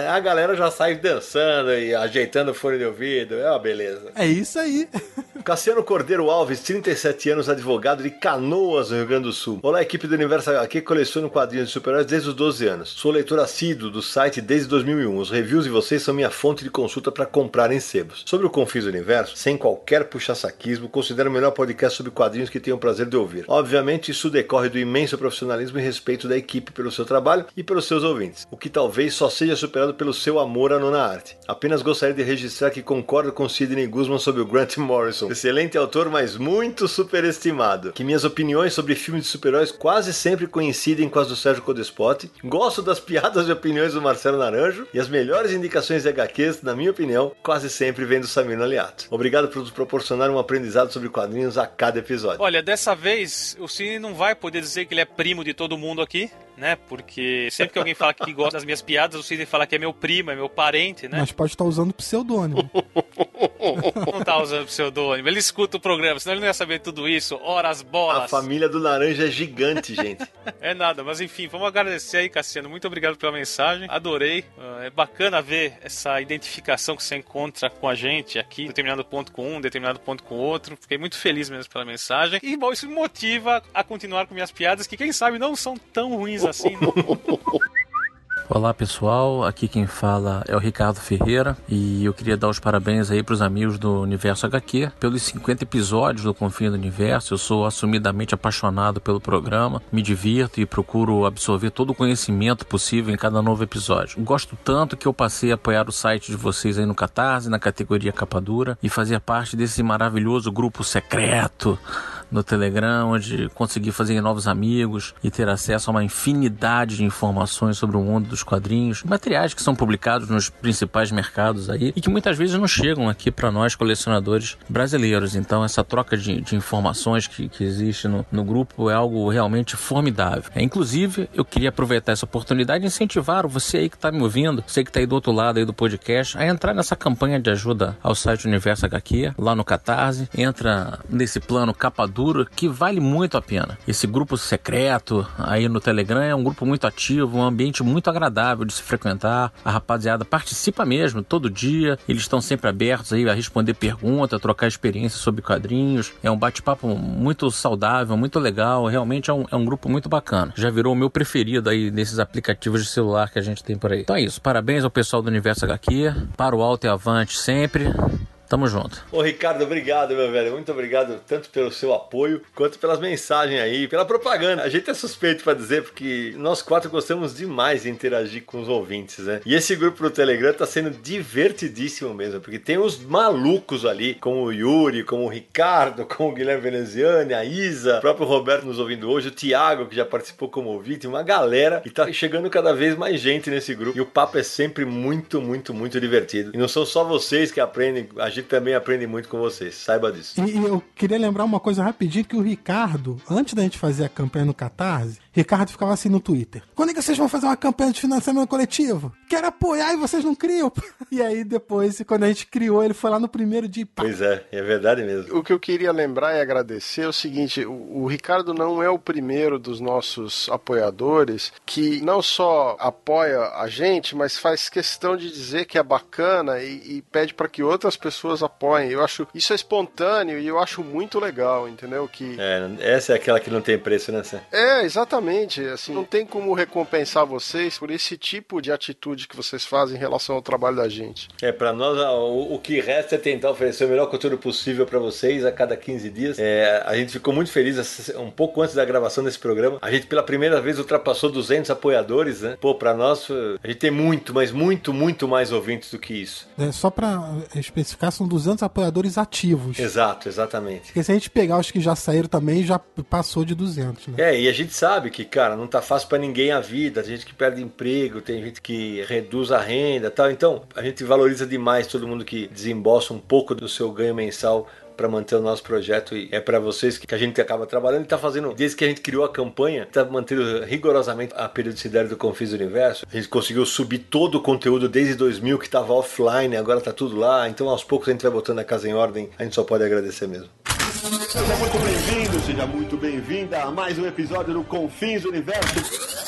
A: a galera já sai dançando e ajeitando o fone de ouvido. É uma beleza.
B: É isso aí.
A: Cassiano Cordeiro Alves, 37 anos, advogado de Canoas, no Rio Grande do Sul. Olá, equipe do Universo HQ, coleciono quadrinhos de super-heróis desde os 12 anos. Sou leitor assíduo do site desde 2001. Os reviews de vocês são minha fonte de consulta para comprar em sebos. Sobre o Confis Universo, sem qualquer puxa-saquismo, considero o melhor podcast sobre quadrinhos que tenho o prazer de ouvir. Obviamente, isso decorre do imenso profissionalismo e respeito da equipe pelo seu trabalho e pelos seus ouvintes, o que talvez só seja superado pelo seu amor à nona arte. Apenas gostaria de registrar que concordo com Sidney Guzman sobre o Grant Morrison, excelente autor, mas muito superestimado. Que minhas opiniões sobre filmes de super-heróis quase sempre coincidem com as do Sérgio Codespot. Gosto das piadas e opiniões do Marcelo Naranjo e as melhores indicações de HQs, na minha opinião, quase sempre vêm do Samir Naliato. Obrigado por nos proporcionar um aprendizado sobre quadrinhos a cada episódio.
C: Olha, dessa vez o Cine não vai poder dizer que ele é primo de todo mundo aqui, né? Porque sempre que alguém fala que gosta das minhas piadas, o Sidney fala que é meu primo, é meu parente, né?
B: Mas pode estar usando pseudônimo.
C: não tá usando pseudônimo. Ele escuta o programa, senão ele não ia saber tudo isso. Horas bolas.
A: A família do Laranja é gigante, gente.
C: é nada, mas enfim, vamos agradecer aí, Cassiano. Muito obrigado pela mensagem. Adorei. É bacana ver essa identificação que você encontra com a gente aqui, determinado ponto com um, determinado ponto com outro. Fiquei muito feliz mesmo pela mensagem. E bom, isso me motiva a continuar com minhas piadas, que quem sabe não são tão ruins assim.
L: Olá pessoal, aqui quem fala é o Ricardo Ferreira e eu queria dar os parabéns aí para os amigos do Universo HQ pelos 50 episódios do Confim do Universo. Eu sou assumidamente apaixonado pelo programa, me divirto e procuro absorver todo o conhecimento possível em cada novo episódio. Gosto tanto que eu passei a apoiar o site de vocês aí no Catarse, na categoria Capa Dura e fazer parte desse maravilhoso grupo secreto no Telegram, onde consegui fazer novos amigos e ter acesso a uma infinidade de informações sobre o mundo dos quadrinhos, materiais que são publicados nos principais mercados aí e que muitas vezes não chegam aqui para nós colecionadores brasileiros. Então essa troca de, de informações que, que existe no, no, grupo é algo realmente formidável. É, inclusive, eu queria aproveitar essa oportunidade e incentivar você aí que está me ouvindo, você que está aí do outro lado aí do podcast, a entrar nessa campanha de ajuda ao site Universo HQ, lá no Catarse. Entra nesse plano capa que vale muito a pena. Esse grupo secreto aí no Telegram é um grupo muito ativo, um ambiente muito agradável de se frequentar. A rapaziada participa mesmo todo dia. Eles estão sempre abertos aí a responder perguntas, a trocar experiências sobre quadrinhos. É um bate-papo muito saudável, muito legal. Realmente é um, é um grupo muito bacana. Já virou o meu preferido aí nesses aplicativos de celular que a gente tem por aí. Então é isso. Parabéns ao pessoal do Universo HQ. Para o alto e avante sempre. Tamo junto.
A: Ô, Ricardo, obrigado, meu velho. Muito obrigado tanto pelo seu apoio quanto pelas mensagens aí, pela propaganda. A gente é suspeito para dizer porque nós quatro gostamos demais de interagir com os ouvintes, né? E esse grupo do Telegram tá sendo divertidíssimo mesmo, porque tem os malucos ali, como o Yuri, como o Ricardo, como o Guilherme Veneziani, a Isa, o próprio Roberto nos ouvindo hoje, o Thiago, que já participou como ouvinte, uma galera e tá chegando cada vez mais gente nesse grupo. E o papo é sempre muito, muito, muito divertido. E não são só vocês que aprendem, a gente também aprende muito com vocês, saiba disso.
B: E, e, eu queria lembrar uma coisa rapidinho que o Ricardo, antes da gente fazer a campanha no Catarse, Ricardo ficava assim no Twitter. Quando é que vocês vão fazer uma campanha de financiamento coletivo? Quero apoiar e vocês não criam. E aí depois, quando a gente criou, ele foi lá no primeiro dia. Pá.
A: Pois é, é verdade mesmo.
D: O que eu queria lembrar e agradecer é o seguinte: o, o Ricardo não é o primeiro dos nossos apoiadores que não só apoia a gente, mas faz questão de dizer que é bacana e, e pede para que outras pessoas apoiem. Eu acho isso é espontâneo e eu acho muito legal, entendeu? Que
A: é, essa é aquela que não tem preço, né? Sam?
D: É, exatamente. Assim, não tem como recompensar vocês por esse tipo de atitude que vocês fazem em relação ao trabalho da gente.
A: É, para nós o, o, que resta é tentar oferecer o melhor conteúdo possível para vocês a cada 15 dias. É, a gente ficou muito feliz um pouco antes da gravação desse programa. A gente pela primeira vez ultrapassou 200 apoiadores, né? Pô, para nós a gente tem muito, mas muito, muito mais ouvintes do que isso.
B: É, só para especificar, são 200 apoiadores ativos.
A: Exato, exatamente.
B: Porque se a gente pegar os que já saíram também, já passou de 200, né?
A: É, e a gente sabe que, cara, não tá fácil para ninguém a vida. Tem gente que perde emprego, tem gente que reduz a renda tal. Então, a gente valoriza demais todo mundo que desembolsa um pouco do seu ganho mensal para manter o nosso projeto e é para vocês que a gente acaba trabalhando e está fazendo desde que a gente criou a campanha, está mantendo rigorosamente a periodicidade do Confis do Universo. A gente conseguiu subir todo o conteúdo desde 2000 que estava offline, agora está tudo lá. Então aos poucos a gente vai botando a casa em ordem. A gente só pode agradecer mesmo. Seja muito bem-vindo, seja muito bem-vinda a mais um episódio do Confins Universo.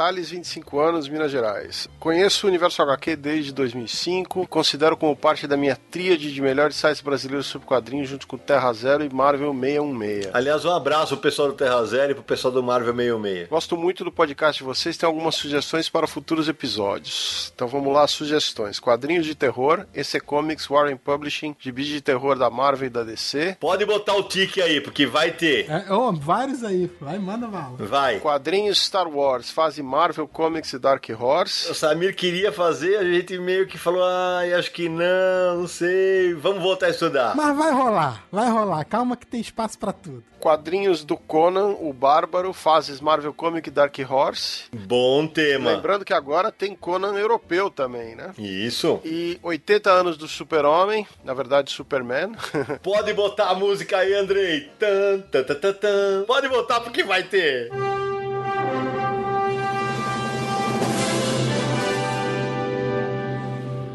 D: Thales, 25 anos, Minas Gerais. Conheço o Universo HQ desde 2005 e considero como parte da minha tríade de melhores sites brasileiros sobre quadrinhos junto com Terra Zero e Marvel 616.
A: Aliás, um abraço pro pessoal do Terra Zero e pro pessoal do Marvel 616.
D: Gosto muito do podcast de vocês, tem algumas sugestões para futuros episódios. Então vamos lá, sugestões. Quadrinhos de terror, EC Comics, Warren Publishing, gibis de terror da Marvel e da DC.
A: Pode botar o tique aí, porque vai ter.
B: É, oh, vários aí, vai, manda bala.
A: Vai.
D: Quadrinhos Star Wars, fase Marvel Comics e Dark Horse.
A: O Samir queria fazer, a gente meio que falou, ai, acho que não, não sei, vamos voltar a estudar.
B: Mas vai rolar, vai rolar, calma que tem espaço para tudo.
D: Quadrinhos do Conan, o Bárbaro, fases Marvel Comic e Dark Horse.
A: Bom tema.
D: Lembrando que agora tem Conan europeu também, né?
A: Isso.
D: E 80 anos do Super-Homem, na verdade Superman.
A: Pode botar a música aí, Andrei. Tan, tan, tan, tan, tan. Pode botar porque vai ter.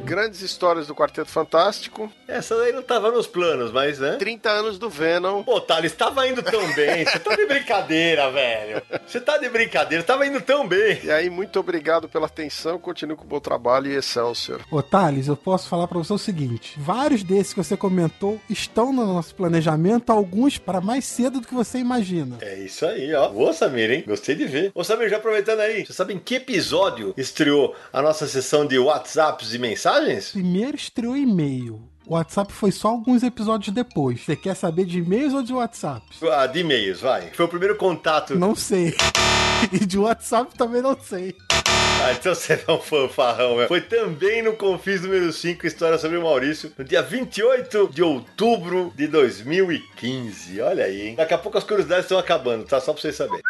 D: Grandes histórias do Quarteto Fantástico.
A: Essa daí não tava nos planos, mas, né?
D: 30 anos do Venom.
A: Pô, Thales, tava indo tão bem. Você tá de brincadeira, velho. Você tá de brincadeira, tava indo tão bem.
D: E aí, muito obrigado pela atenção. Continue com o bom trabalho e Excelsior.
B: Ô, Thales, eu posso falar pra você o seguinte: vários desses que você comentou estão no nosso planejamento, alguns para mais cedo do que você imagina.
A: É isso aí, ó. Boa, Samir, hein? Gostei de ver. Ô, Samir, já aproveitando aí, você sabe em que episódio estreou a nossa sessão de WhatsApps e mensagens?
B: Primeiro estreou e-mail. O WhatsApp foi só alguns episódios depois. Você quer saber de e-mails ou de WhatsApp?
A: Ah, de e-mails, vai. Foi o primeiro contato.
B: Não sei. E de WhatsApp também não sei.
A: Ah, então você é um fanfarrão, meu. Foi também no Confis número 5, História sobre o Maurício, no dia 28 de outubro de 2015. Olha aí, hein? Daqui a pouco as curiosidades estão acabando, tá? Só pra vocês saberem.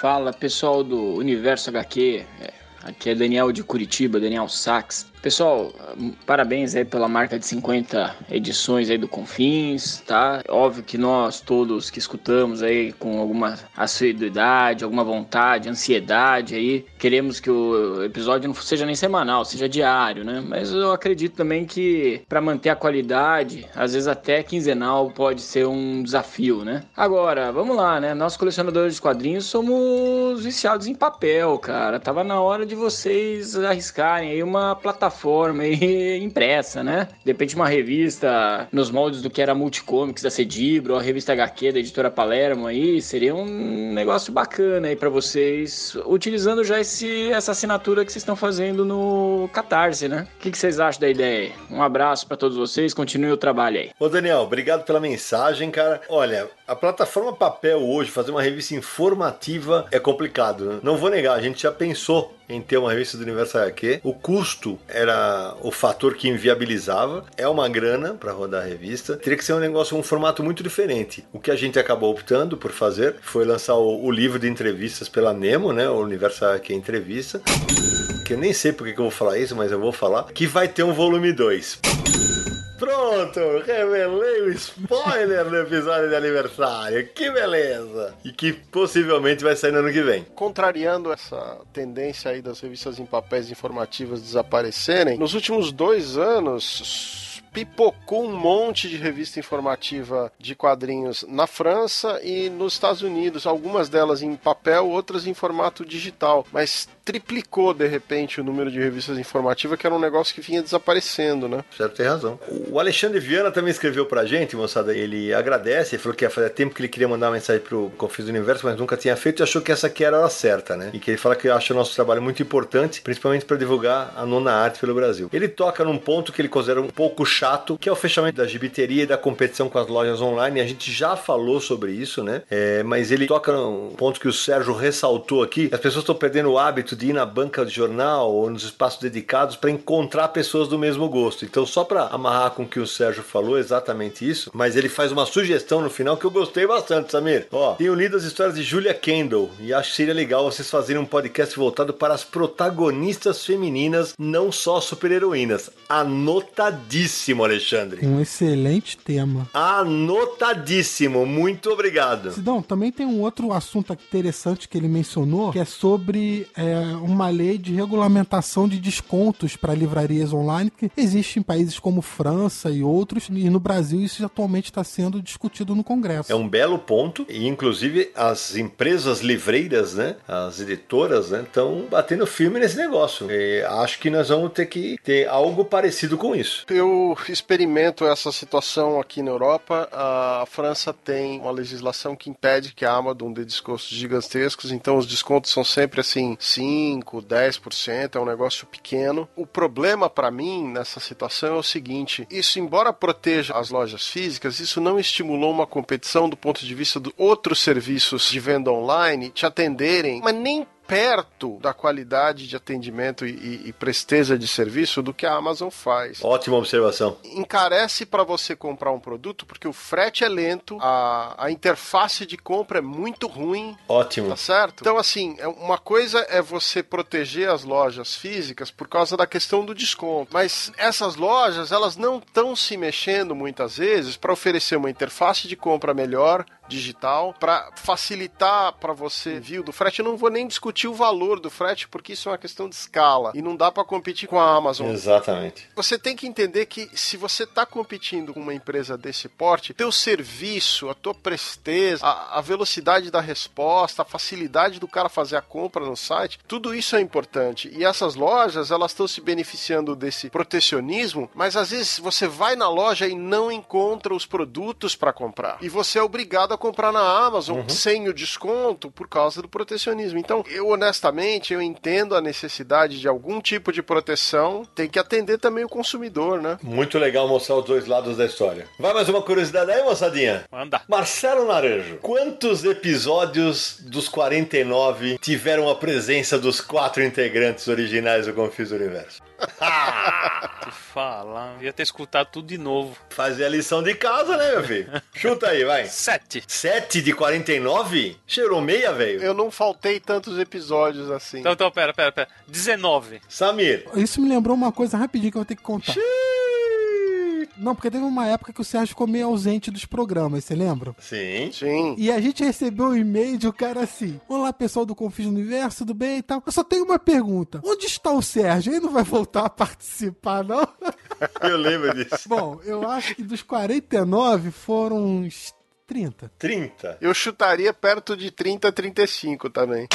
M: Fala pessoal do Universo HQ, é, aqui é Daniel de Curitiba, Daniel Sachs. Pessoal, parabéns aí pela marca de 50 edições aí do Confins, tá? Óbvio que nós todos que escutamos aí com alguma assiduidade, alguma vontade, ansiedade aí, queremos que o episódio não seja nem semanal, seja diário, né? Mas eu acredito também que para manter a qualidade, às vezes até quinzenal pode ser um desafio, né? Agora, vamos lá, né? Nós colecionadores de quadrinhos somos viciados em papel, cara. Tava na hora de vocês arriscarem aí uma plataforma plataforma impressa, né? De repente uma revista nos moldes do que era Multicomics da Cedibro, a revista HQ da editora Palermo aí, seria um negócio bacana aí para vocês, utilizando já esse, essa assinatura que vocês estão fazendo no Catarse, né? O que, que vocês acham da ideia? Um abraço para todos vocês, continue o trabalho aí.
A: Ô Daniel, obrigado pela mensagem, cara. Olha, a plataforma papel hoje, fazer uma revista informativa é complicado, né? Não vou negar, a gente já pensou em ter uma revista do Universo HQ. O custo era o fator que inviabilizava. É uma grana para rodar a revista. Teria que ser um negócio, um formato muito diferente. O que a gente acabou optando por fazer foi lançar o, o livro de entrevistas pela Nemo, né? O Universo HQ Entrevista. Que eu nem sei porque que eu vou falar isso, mas eu vou falar. Que vai ter um volume 2. Pronto, revelei o spoiler do episódio de aniversário. Que beleza! E que possivelmente vai sair no ano que vem.
D: Contrariando essa tendência aí das revistas em papéis informativas desaparecerem, nos últimos dois anos pipocou um monte de revista informativa de quadrinhos na França e nos Estados Unidos, algumas delas em papel, outras em formato digital, mas triplicou de repente o número de revistas informativas, que era um negócio que vinha desaparecendo, né?
A: Certo, tem razão. O Alexandre Viana também escreveu pra gente, moçada, ele agradece, ele falou que fazia tempo que ele queria mandar uma mensagem pro Confis do Universo, mas nunca tinha feito e achou que essa aqui era a certa, né? E que ele fala que acha o nosso trabalho muito importante, principalmente para divulgar a nona arte pelo Brasil. Ele toca num ponto que ele considera um pouco chato, que é o fechamento da gibiteria e da competição com as lojas online. A gente já falou sobre isso, né? É, mas ele toca num ponto que o Sérgio ressaltou aqui. As pessoas estão perdendo o hábito de ir na banca de jornal ou nos espaços dedicados para encontrar pessoas do mesmo gosto. Então, só para amarrar com o que o Sérgio falou, exatamente isso, mas ele faz uma sugestão no final que eu gostei bastante, Samir. Ó, tenho lido as histórias de Julia Kendall e acho que seria legal vocês fazerem um podcast voltado para as protagonistas femininas, não só super-heroínas. Anotadíssimo, Alexandre.
B: Um excelente tema.
A: Anotadíssimo. Muito obrigado.
B: Sidão, também tem um outro assunto interessante que ele mencionou, que é sobre é, uma lei de regulamentação de descontos para livrarias online que existe em países como França e outros, e no Brasil isso atualmente está sendo discutido no Congresso.
A: É um belo ponto, e inclusive as empresas livreiras, né, as editoras, né, estão batendo firme nesse negócio. E acho que nós vamos ter que ter algo parecido com isso.
D: Eu experimento essa situação aqui na Europa. A França tem uma legislação que impede que a Amazon dê descontos gigantescos, então os descontos são sempre assim 5, 10%, é um negócio pequeno. O problema para mim nessa situação é o seguinte: isso, embora proteja as lojas físicas, isso não estimulou uma competição do ponto de vista de outros serviços de venda online te atenderem, mas nem perto da qualidade de atendimento e, e, presteza de serviço do que a Amazon faz.
A: Ótima observação.
D: Encarece para você comprar um produto porque o frete é lento, a, a interface de compra é muito ruim.
A: Ótimo.
D: Tá certo? Então, assim, é, uma coisa é você proteger as lojas físicas por causa da questão do desconto. Mas essas lojas, elas não estão se mexendo muitas vezes para oferecer uma interface de compra melhor, digital para facilitar para você envio do frete. Eu não vou nem discutir o valor do frete porque isso é uma questão de escala e não dá para competir com a Amazon.
A: Exatamente.
D: Você tem que entender que se você está competindo com uma empresa desse porte, teu serviço, a tua presteza, a, a velocidade da resposta, a facilidade do cara fazer a compra no site, tudo isso é importante. E essas lojas, elas estão se beneficiando desse protecionismo, mas às vezes você vai na loja e não encontra os produtos para comprar. E você é obrigado a comprar na Amazon uhum. sem o desconto por causa do protecionismo. Então, eu honestamente, eu entendo a necessidade de algum tipo de proteção, tem que atender também o consumidor, né?
A: Muito legal mostrar os dois lados da história. Vai mais uma curiosidade aí, moçadinha?
C: Manda.
A: Marcelo Naranjo, quantos episódios dos 49 tiveram a presença dos quatro integrantes originais do Confis Universo?
C: Te falar, ia ter escutado tudo de novo.
A: Fazer a lição de casa, né, meu filho? Chuta aí, vai.
C: Sete.
A: Sete de 49? Cheirou meia, velho.
D: Eu não faltei tantos episódios assim.
C: Então, então, pera, pera, pera. 19.
A: Samir.
B: Isso me lembrou uma coisa rapidinho que eu vou ter que contar. Não, porque teve uma época que o Sérgio ficou meio ausente dos programas, você lembra?
A: Sim.
D: Sim.
B: E a gente recebeu um e-mail de um cara assim: Olá, pessoal do Confis Universo, tudo bem e tal. Eu só tenho uma pergunta: onde está o Sérgio? Ele não vai voltar a participar, não?
A: Eu lembro disso.
B: Bom, eu acho que dos 49 foram uns 30.
A: 30?
D: Eu chutaria perto de 30, 35 também.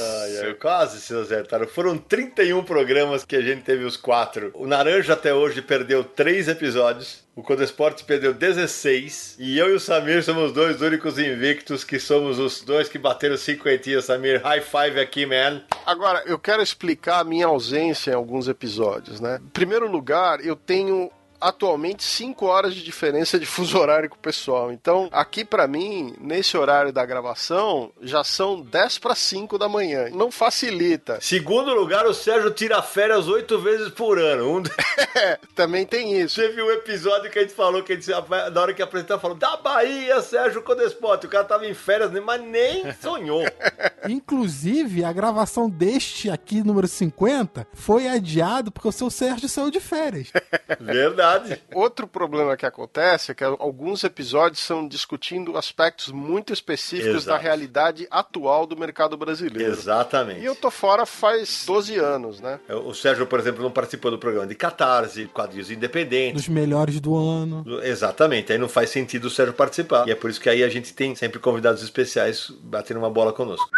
A: Ai, ai, quase se acertaram. Foram 31 programas que a gente teve os quatro. O Naranja até hoje perdeu 3 episódios. O Codesport perdeu 16. E eu e o Samir somos dois únicos invictos que somos os dois que bateram cinquentinha. Samir, high five aqui, man.
D: Agora, eu quero explicar a minha ausência em alguns episódios, né? Em primeiro lugar, eu tenho atualmente 5 horas de diferença de fuso horário com o pessoal. Então, aqui para mim, nesse horário da gravação, já são 10 para 5 da manhã. Não facilita.
A: Segundo lugar, o Sérgio tira férias oito vezes por ano. Um...
D: Também tem isso.
A: Você viu o episódio que a gente falou, que a gente, na hora que apresentar, falou da Bahia, Sérgio Codespot. O cara tava em férias, mas nem sonhou.
B: Inclusive, a gravação deste aqui, número 50, foi adiado porque o seu Sérgio saiu de férias.
A: Verdade.
D: Outro problema que acontece é que alguns episódios são discutindo aspectos muito específicos
A: Exato.
D: da realidade atual do mercado brasileiro.
A: Exatamente.
D: E eu tô fora faz 12 anos, né?
A: O Sérgio, por exemplo, não participou do programa de Catarse, quadrinhos independentes.
B: Dos melhores do ano.
A: Exatamente, aí não faz sentido o Sérgio participar. E é por isso que aí a gente tem sempre convidados especiais batendo uma bola conosco.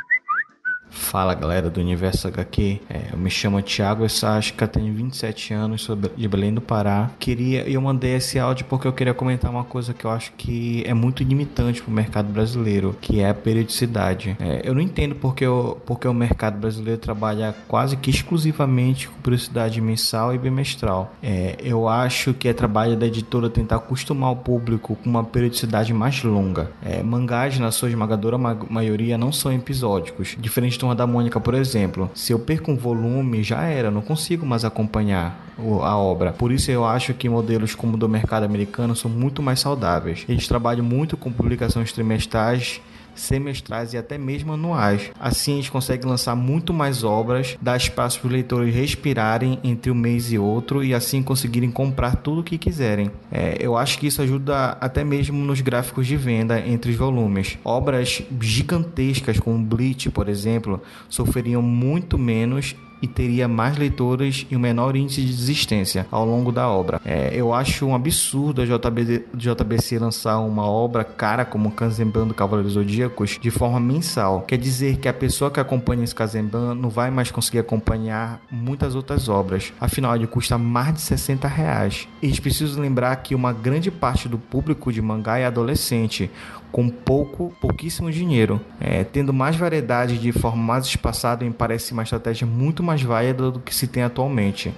N: Fala galera do Universo HQ, é, eu me chamo Thiago Essasca, tenho 27 anos, sou de Belém do Pará. Queria, eu mandei esse áudio porque eu queria comentar uma coisa que eu acho que é muito limitante para o mercado brasileiro, que é a periodicidade. É, eu não entendo porque o, porque o mercado brasileiro trabalha quase que exclusivamente com periodicidade mensal e bimestral. É, eu acho que é trabalho da editora tentar acostumar o público com uma periodicidade mais longa. É, mangás, na sua esmagadora maioria, não são episódicos, diferente Turma da Mônica, por exemplo, se eu perco um volume, já era, não consigo mais acompanhar a obra. Por isso eu acho que modelos como o do mercado americano são muito mais saudáveis. Eles trabalham muito com publicações trimestrais semestrais e até mesmo anuais. Assim, a gente consegue lançar muito mais obras, dar espaço para os leitores respirarem entre um mês e outro e assim conseguirem comprar tudo o que quiserem. É, eu acho que isso ajuda até mesmo nos gráficos de venda entre os volumes. Obras gigantescas como Bleach, por exemplo, sofreriam muito menos e teria mais leitores e um menor índice de desistência ao longo da obra. É, eu acho um absurdo a JB, JBC lançar uma obra cara como Kanzenban do Cavaleiros Zodíacos de forma mensal. Quer dizer que a pessoa que acompanha esse Kanzenban não vai mais conseguir acompanhar muitas outras obras. Afinal, ele custa mais de 60 reais. E preciso lembrar que uma grande parte do público de mangá é adolescente, com pouco, pouquíssimo dinheiro. É, tendo mais variedade de forma mais espaçada, me parece uma estratégia muito mais válida do que se tem atualmente.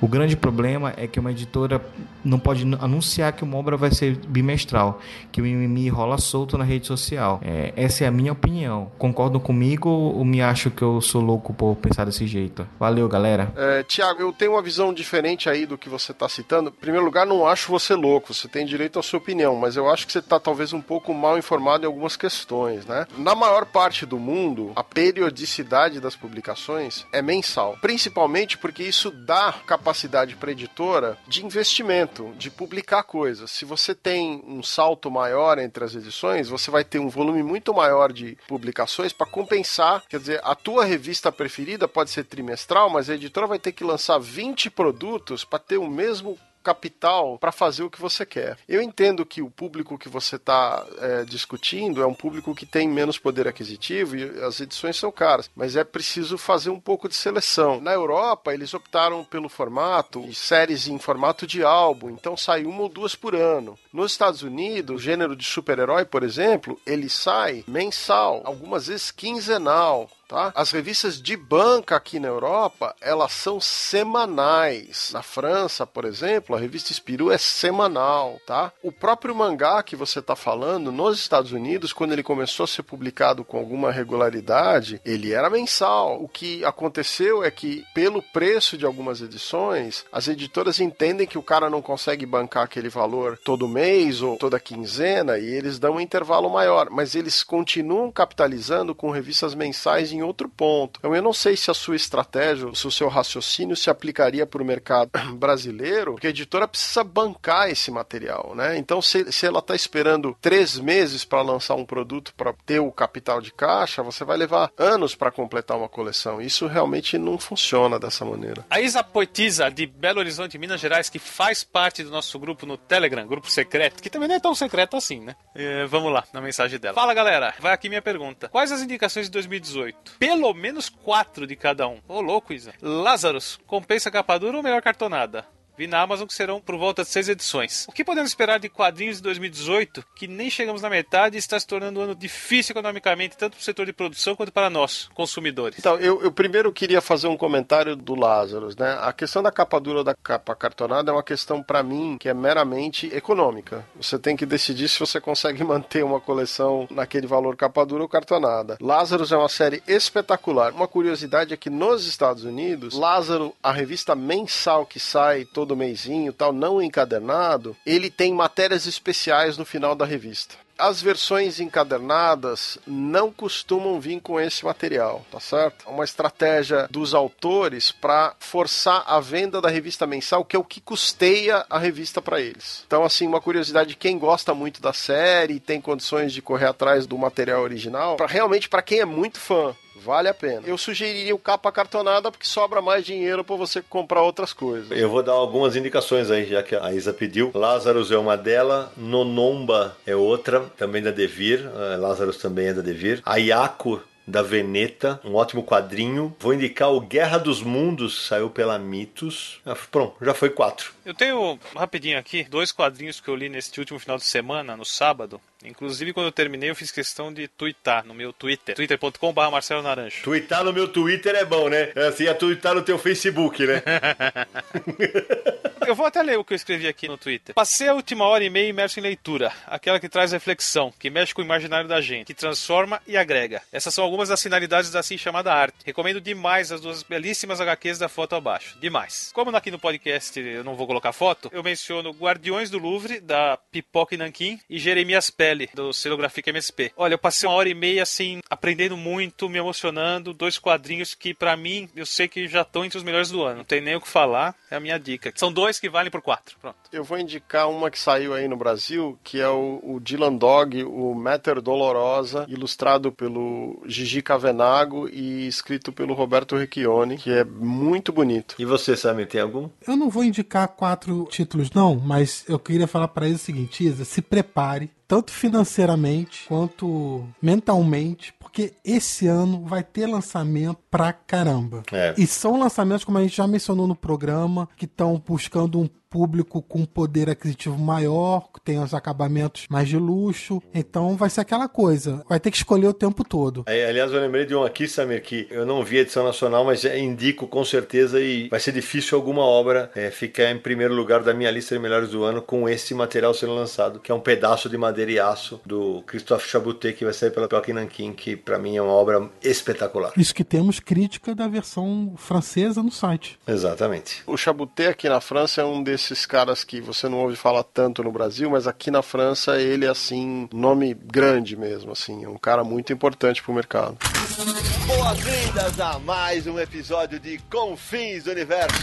N: O grande problema é que uma editora não pode anunciar que uma obra vai ser bimestral, que o mimimi rola solto na rede social. É, essa é a minha opinião. Concordam comigo ou me acham que eu sou louco por pensar desse jeito? Valeu, galera.
D: É, Tiago, eu tenho uma visão diferente aí do que você está citando. Em primeiro lugar, não acho você louco, você tem direito à sua opinião, mas eu acho que você está talvez um pouco mal informado em algumas questões, né? Na maior parte do mundo, a periodicidade das publicações é mensal, principalmente porque isso dá capacidade capacidade para editora de investimento, de publicar coisas. Se você tem um salto maior entre as edições, você vai ter um volume muito maior de publicações para compensar. Quer dizer, a tua revista preferida pode ser trimestral, mas a editora vai ter que lançar 20 produtos para ter o mesmo capital para fazer o que você quer. Eu entendo que o público que você está é, discutindo é um público que tem menos poder aquisitivo e as edições são caras, mas é preciso fazer um pouco de seleção. Na Europa, eles optaram pelo formato de séries em formato de álbum, então sai uma ou duas por ano. Nos Estados Unidos, o gênero de super-herói, por exemplo, ele sai mensal, algumas vezes quinzenal. Tá? As revistas de banca aqui na Europa, elas são semanais. Na França, por exemplo, a revista Spirou é semanal, tá? O próprio mangá que você está falando, nos Estados Unidos, quando ele começou a ser publicado com alguma regularidade, ele era mensal. O que aconteceu é que, pelo preço de algumas edições, as editoras entendem que o cara não consegue bancar aquele valor todo mês ou toda quinzena e eles dão um intervalo maior, mas eles continuam capitalizando com revistas mensais em outro ponto. Então eu não sei se a sua estratégia, se o seu raciocínio se aplicaria para o mercado brasileiro, porque a editora precisa bancar esse material, né? Então se, se ela está esperando três meses para lançar um produto para ter o capital de caixa, você vai levar anos para completar uma coleção. Isso realmente não funciona dessa maneira.
C: A Isa Poetisa, de Belo Horizonte, Minas Gerais, que faz parte do nosso grupo no Telegram, grupo secreto, que também não é tão secreto assim, né? É, vamos lá, na mensagem dela. Fala galera, vai aqui minha pergunta. Quais as indicações de 2018? Pelo menos quatro de cada um. Ô, louco, Isa. Lázaros, compensa capa dura ou melhor cartonada? Vi na Amazon que serão por volta de seis edições. O que podemos esperar de quadrinhos de 2018, que nem chegamos na metade e está se tornando um ano difícil economicamente, tanto para o setor de produção quanto para nós, consumidores?
D: Então, eu, eu primeiro queria fazer um comentário do Lázaro, né? A questão da capa dura ou da capa cartonada é uma questão, para mim, que é meramente econômica. Você tem que decidir se você consegue manter uma coleção naquele valor capa dura ou cartonada. Lázaro é uma série espetacular. Uma curiosidade é que nos Estados Unidos, Lázaro, a revista mensal que sai todo todo mêsinho, tal, não encadernado, ele tem matérias especiais no final da revista. As versões encadernadas não costumam vir com esse material, tá certo? É uma estratégia dos autores para forçar a venda da revista mensal, que é o que custeia a revista para eles. Então, assim, uma curiosidade: quem gosta muito da série e tem condições de correr atrás do material original, pra, realmente para quem é muito fã, Vale a pena. Eu sugeriria o capa cartonada porque sobra mais dinheiro para você comprar outras coisas.
A: Eu vou dar algumas indicações aí, já que a Isa pediu. Lazarus é uma dela, Nonomba é outra, também da Devir. Uh, Lazarus também é da Devir. Ayako da Veneta, um ótimo quadrinho. Vou indicar o Guerra dos Mundos, saiu pela Mitos. Ah, pronto, já foi quatro.
C: Eu tenho, rapidinho aqui, dois quadrinhos que eu li neste último final de semana, no sábado. Inclusive, quando eu terminei, eu fiz questão de twittar no meu Twitter. twitter.com.br Marcelo Naranjo.
A: Twittar no meu Twitter é bom, né? É assim, é twittar no teu Facebook, né?
C: eu vou até ler o que eu escrevi aqui no Twitter. Passei a última hora e meia imerso em leitura. Aquela que traz reflexão, que mexe com o imaginário da gente, que transforma e agrega. Essas são algumas das finalidades da assim chamada arte. Recomendo demais as duas belíssimas HQs da foto abaixo. Demais. Como aqui no podcast eu não vou colocar foto, eu menciono Guardiões do Louvre, da Pipoca e Nanquim, e Jeremias Pele, do Celográfica MSP. Olha, eu passei uma hora e meia assim, aprendendo muito, me emocionando. Dois quadrinhos que, para mim, eu sei que já estão entre os melhores do ano. Não tem nem o que falar, é a minha dica. São dois que valem por quatro. Pronto.
D: Eu vou indicar uma que saiu aí no Brasil, que é o, o Dylan Dog, o Matter Dolorosa, ilustrado pelo Gigi Cavenago e escrito pelo Roberto Recchione, que é muito bonito.
A: E você, Samir, tem algum?
B: Eu não vou indicar quatro títulos, não, mas eu queria falar para eles o seguinte: Isa, se prepare tanto financeiramente quanto mentalmente, porque esse ano vai ter lançamento pra caramba.
A: É.
B: E são lançamentos, como a gente já mencionou no programa, que estão buscando um público com poder aquisitivo maior, tem os acabamentos mais de luxo. Então vai ser aquela coisa. Vai ter que escolher o tempo todo.
A: Aí, aliás, eu lembrei de um aqui, Samir, que eu não vi a edição nacional, mas indico com certeza e vai ser difícil alguma obra é, ficar em primeiro lugar da minha lista de melhores do ano com esse material sendo lançado, que é um pedaço de madeira e aço do Christophe Chabutet, que vai sair pela Joaquim Nankin, que para mim é uma obra espetacular.
B: Isso que temos crítica da versão francesa no site.
A: Exatamente.
D: O Chabutet aqui na França é um desses desses caras que você não ouve falar tanto no Brasil, mas aqui na França ele é assim, nome grande mesmo, assim, é um cara muito importante pro mercado.
A: Boas-vindas a mais um episódio de Confins do Universo.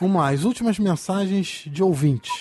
B: Vamos lá, as últimas mensagens de ouvintes.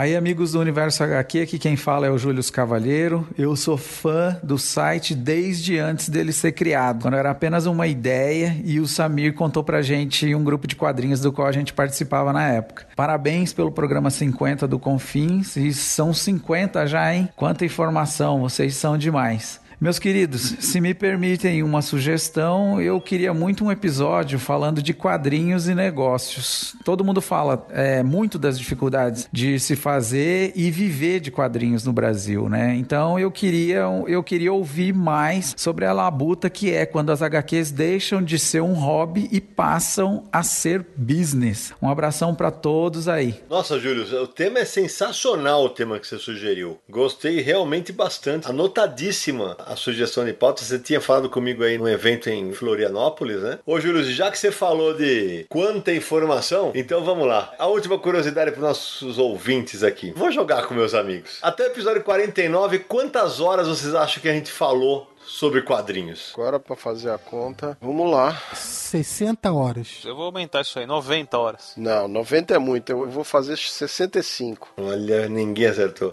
O: Aí, amigos do Universo HQ, aqui quem fala é o Júlio Cavalheiro. Eu sou fã do site desde antes dele ser criado, quando era apenas uma ideia e o Samir contou pra gente um grupo de quadrinhos do qual a gente participava na época. Parabéns pelo programa 50 do Confins, e são 50 já, hein? Quanta informação, vocês são demais. Meus queridos, se me permitem uma sugestão, eu queria muito um episódio falando de quadrinhos e negócios. Todo mundo fala é, muito das dificuldades de se fazer e viver de quadrinhos no Brasil, né? Então eu queria, eu queria ouvir mais sobre a labuta que é quando as HQs deixam de ser um hobby e passam a ser business. Um abração para todos aí.
A: Nossa, Júlio, o tema é sensacional, o tema que você sugeriu. Gostei realmente bastante. Anotadíssima a sugestão de pauta. Você tinha falado comigo aí num evento em Florianópolis, né? Ô, Júlio, já que você falou de quanta informação, então vamos lá. A última curiosidade para os nossos ouvintes aqui. Vou jogar com meus amigos. Até o episódio 49, quantas horas vocês acham que a gente falou sobre quadrinhos.
D: Agora, para fazer a conta, vamos lá.
B: 60 horas.
C: Eu vou aumentar isso aí, 90 horas.
D: Não, 90 é muito. Eu vou fazer 65.
A: Olha, ninguém acertou.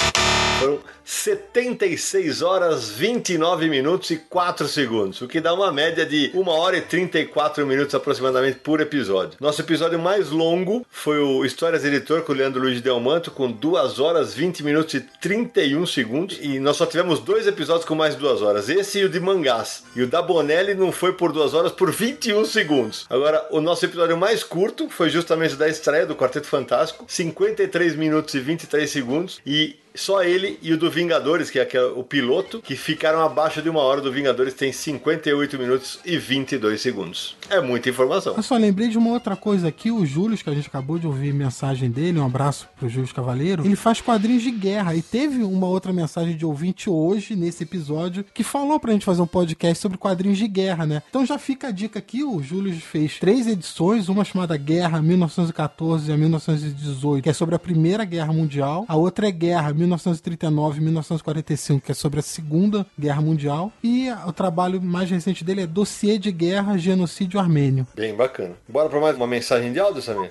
A: Foram 76 horas, 29 minutos e 4 segundos, o que dá uma média de 1 hora e 34 minutos aproximadamente por episódio. Nosso episódio mais longo foi o Histórias Editor com o Leandro Luiz Delmanto, com 2 horas, 20 minutos e 31 segundos. E nós só tivemos dois episódios com mais de 2 horas. Esse e de mangás. E o da Bonelli não foi por 2 horas, por 21 segundos. Agora, o nosso episódio mais curto foi justamente da estreia do Quarteto Fantástico, 53 minutos e 23 segundos. E só ele e o do Vingadores, que é o piloto, que ficaram abaixo de uma hora do Vingadores, tem 58 minutos e 22 segundos. É muita informação.
B: Eu só lembrei de uma outra coisa aqui, o Júlio, que a gente acabou de ouvir mensagem dele, um abraço pro Júlio Cavaleiro, ele faz quadrinhos de guerra e teve uma outra mensagem de ouvinte hoje, nesse episódio, que falou pra gente fazer um podcast sobre quadrinhos de guerra, né? Então já fica a dica aqui, o Júlio fez três edições, uma chamada Guerra 1914 a 1918, que é sobre a Primeira Guerra Mundial, a outra é Guerra 1939 1945, que é sobre a Segunda Guerra Mundial. E o trabalho mais recente dele é Dossiê de Guerra Genocídio Armênio.
A: Bem bacana. Bora para mais uma mensagem de áudio, Samir?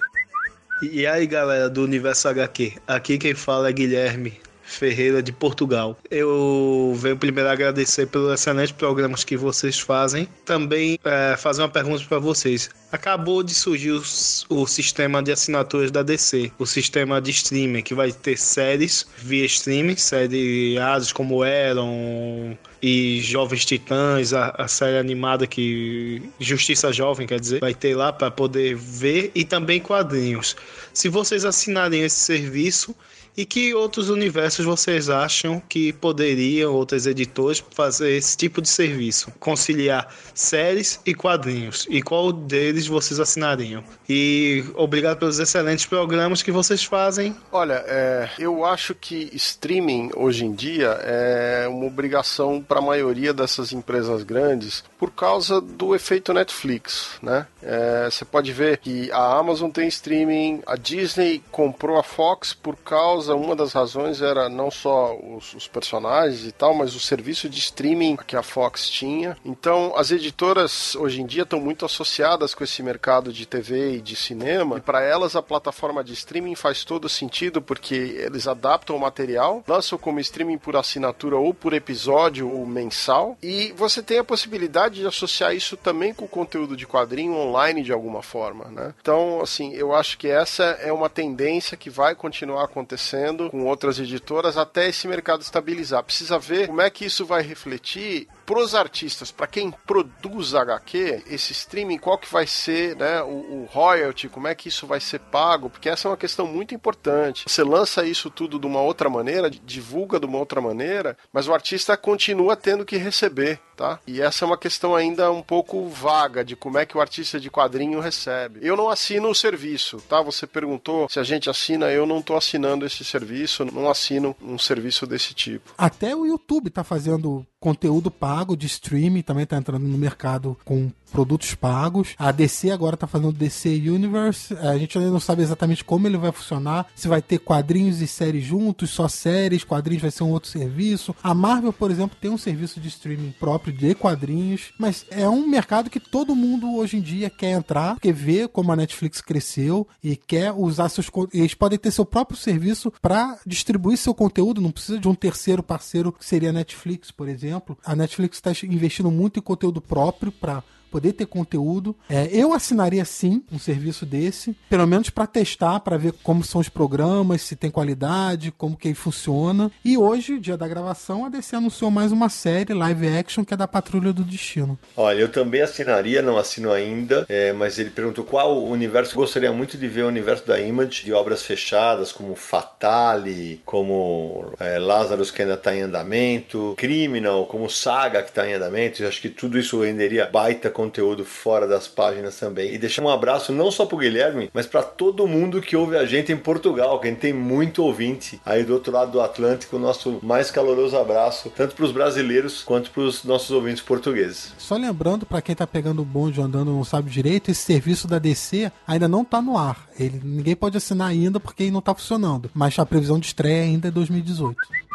P: E aí, galera do Universo HQ? Aqui quem fala é Guilherme, Ferreira de Portugal. Eu venho primeiro agradecer pelos excelentes programas que vocês fazem. Também é, fazer uma pergunta para vocês. Acabou de surgir o, o, sistema de assinaturas da DC, o sistema de streaming, que vai ter séries via streaming, seriados como Eron e Jovens Titãs, a, a, série animada que Justiça Jovem, quer dizer, vai ter lá para poder ver e também quadrinhos. Se vocês assinarem esse serviço, e que outros universos vocês acham que poderiam, outros editores, fazer esse tipo de serviço? Conciliar séries e quadrinhos. E qual deles vocês assinariam? E obrigado pelos excelentes programas que vocês fazem.
D: Olha, é, eu acho que streaming hoje em dia é uma obrigação para a maioria dessas empresas grandes por causa do efeito Netflix, né? É, você pode ver que a Amazon tem streaming, a Disney comprou a Fox por causa, uma das razões era não só os, os personagens e tal, mas o serviço de streaming que a Fox tinha. Então, as editoras hoje em dia estão muito associadas com esse mercado de TV e de cinema. E para elas, a plataforma de streaming faz todo sentido porque eles adaptam o material, lançam como streaming por assinatura ou por episódio ou mensal. E você tem a possibilidade de associar isso também com o conteúdo de quadrinho online de alguma forma, né? Então, assim, eu acho que essa é uma tendência que vai continuar acontecendo com outras editoras até esse mercado estabilizar. Precisa ver como é que isso vai refletir pros artistas, para quem produz HQ, esse streaming, qual que vai ser, né, o, o, royalty, como é que isso vai ser pago, porque essa é uma questão muito importante. Você lança isso tudo de uma outra maneira, divulga de uma outra maneira, mas o artista continua tendo que receber, tá? E essa é uma questão ainda um pouco vaga de como é que o artista de quadrinho recebe. Eu não assino o serviço, tá? Você perguntou se a gente assina, eu não tô assinando esse serviço, não assino um serviço desse tipo.
B: Até o YouTube tá fazendo conteúdo pago de streaming, também tá entrando no mercado com produtos pagos. A DC agora tá fazendo DC Universe. A gente ainda não sabe exatamente como ele vai funcionar, se vai ter quadrinhos e séries juntos, só séries, quadrinhos vai ser um outro serviço. A Marvel, por exemplo, tem um serviço de streaming próprio de quadrinhos, mas é um mercado que todo mundo hoje em dia quer entrar, porque vê como a Netflix cresceu e quer usar seus eles podem ter seu próprio serviço para distribuir seu conteúdo, não precisa de um terceiro parceiro que seria a Netflix, por exemplo. A Netflix está investindo muito em conteúdo próprio para poder ter conteúdo. É, eu assinaria sim um serviço desse, pelo menos para testar, para ver como são os programas, se tem qualidade, como que ele funciona. E hoje, dia da gravação, a DC anunciou mais uma série live action que é da Patrulha do Destino.
A: Olha, eu também assinaria, não assino ainda, é, mas ele perguntou qual universo. Gostaria muito de ver o universo da Image, de obras fechadas, como Fatale, como é, Lazarus que ainda está em andamento, Criminal, como Saga que está em andamento. Eu acho que tudo isso renderia baita conteúdo fora das páginas também. E deixar um abraço não só pro Guilherme, mas para todo mundo que ouve a gente em Portugal, que a gente tem muito ouvinte aí do outro lado do Atlântico. Nosso mais caloroso abraço, tanto para os brasileiros quanto para os nossos ouvintes portugueses.
B: Só lembrando, para quem tá pegando o bonde andando não sabe direito, esse serviço da DC ainda não tá no ar. Ele, ninguém pode assinar ainda porque não tá funcionando. Mas a previsão de estreia ainda é 2018.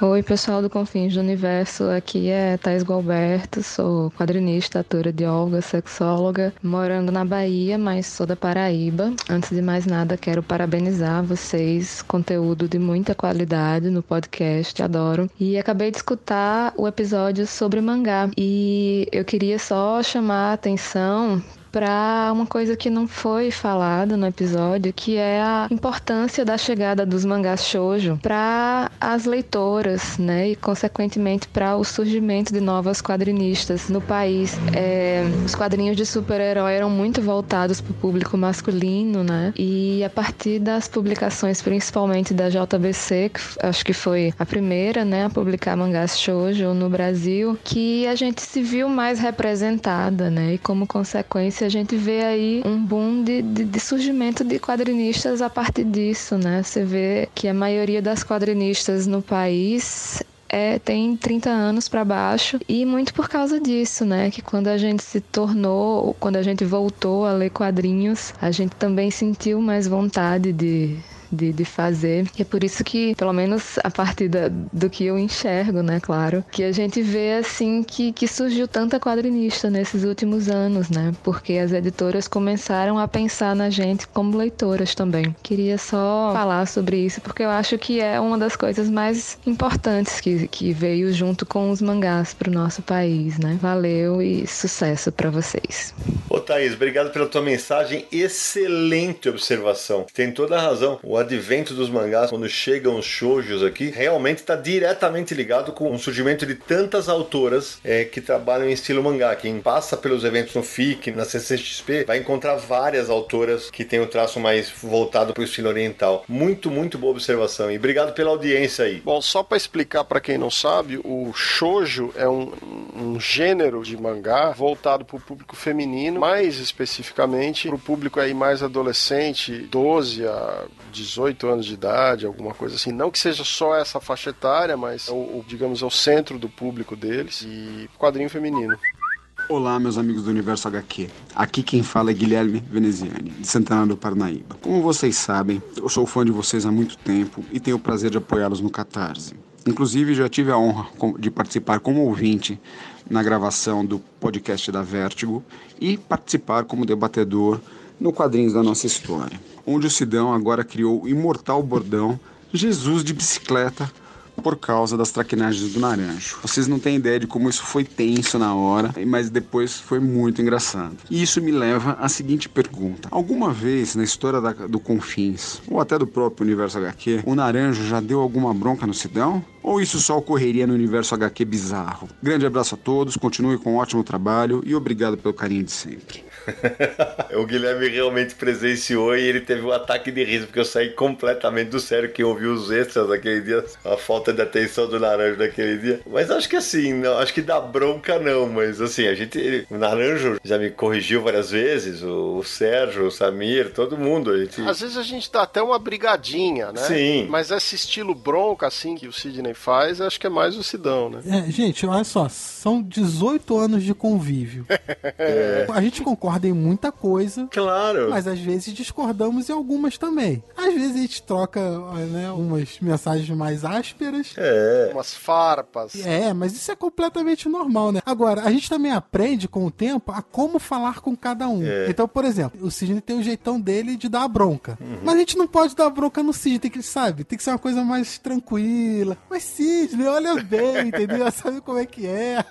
Q: Oi, pessoal do Confins do Universo. Aqui é Thais Gualberto, sou quadrinista, atora de Olga, sexóloga, morando na Bahia, mas sou da Paraíba. Antes de mais nada, quero parabenizar vocês, conteúdo de muita qualidade no podcast, adoro. E acabei de escutar o episódio sobre mangá e eu queria só chamar a atenção para uma coisa que não foi falada no episódio, que é a importância da chegada dos mangás shoujo para as leitoras, né, e consequentemente para o surgimento de novas quadrinistas no país. É, os quadrinhos de super-herói eram muito voltados para o público masculino, né, e a partir das publicações, principalmente da JBC, que acho que foi a primeira, né, a publicar mangás shoujo no Brasil, que a gente se viu mais representada, né, e como consequência a gente vê aí um boom de, de, de, surgimento de quadrinistas a partir disso, né? Você vê que a maioria das quadrinistas no país é, tem 30 anos para baixo e muito por causa disso, né? Que quando a gente se tornou, quando a gente voltou a ler quadrinhos, a gente também sentiu mais vontade de de, de fazer. E é por isso que, pelo menos a partir da, do que eu enxergo, né, claro, que a gente vê assim que, que surgiu tanta quadrinista nesses últimos anos, né? Porque as editoras começaram a pensar na gente como leitoras também. Queria só falar sobre isso porque eu acho que é uma das coisas mais importantes que, que veio junto com os mangás para o nosso país, né? Valeu e sucesso para vocês.
A: Ô Thaís, obrigado pela tua mensagem. Excelente observação. Tem toda a razão. O advento dos mangás, quando chegam os shoujos aqui, realmente está diretamente ligado com o surgimento de tantas autoras é, que trabalham em estilo mangá. Quem passa pelos eventos no FIC, na CCXP, vai encontrar várias autoras que têm o traço mais voltado para o estilo oriental. Muito, muito boa observação. E obrigado pela audiência aí.
D: Bom, só para explicar para quem não sabe, o shoujo é um, um gênero de mangá voltado para o público feminino, mais especificamente para o público aí mais adolescente, 12 a 18 anos de idade, alguma coisa assim. Não que seja só essa faixa etária, mas é o, o digamos, é o centro do público deles e quadrinho feminino.
R: Olá, meus amigos do Universo HQ. Aqui quem fala é Guilherme Veneziani, de Santana do Parnaíba. Como vocês sabem, eu sou fã de vocês há muito tempo e tenho o prazer de apoiá-los no Catarse. Inclusive, já tive a honra de participar como ouvinte na gravação do podcast da Vértigo e participar como debatedor no Quadrinhos da Nossa História onde o Sidão agora criou o imortal bordão Jesus de bicicleta por causa das traquinagens do Naranjo. Vocês não têm ideia de como isso foi tenso na hora, mas depois foi muito engraçado. E isso me leva à seguinte pergunta: Alguma vez na história da, do Confins, ou até do próprio Universo HQ, o Naranjo já deu alguma bronca no Sidão? Ou isso só ocorreria no Universo HQ bizarro? Grande abraço a todos, continue com um ótimo trabalho e obrigado pelo carinho de sempre.
A: o Guilherme realmente presenciou e ele teve um ataque de riso, porque eu saí completamente do sério quem ouviu os extras daquele dia, a falta de atenção do Naranjo naquele dia. Mas acho que assim, não, acho que dá bronca não, mas assim, a gente. Ele, o Naranjo já me corrigiu várias vezes, o, o Sérgio, o Samir, todo mundo. A gente...
D: Às vezes a gente dá até uma brigadinha, né?
A: Sim.
D: Mas esse estilo bronca, assim, que o Sidney faz, acho que é mais o Sidão, né?
B: É, gente, olha só, são 18 anos de convívio.
A: É.
B: A gente concorda em muita coisa.
A: Claro.
B: Mas às vezes discordamos em algumas também. Às vezes a gente troca né, umas mensagens mais ásperas.
A: É.
D: Umas farpas.
B: É, mas isso é completamente normal, né? Agora, a gente também aprende com o tempo a como falar com cada um.
A: É.
B: Então, por exemplo, o Sidney tem o jeitão dele de dar a bronca.
A: Uhum.
B: Mas a gente não pode dar bronca no Sidney, tem que, sabe? Tem que ser uma coisa mais tranquila. Mas Sidney, olha bem, entendeu? Sabe como é que é.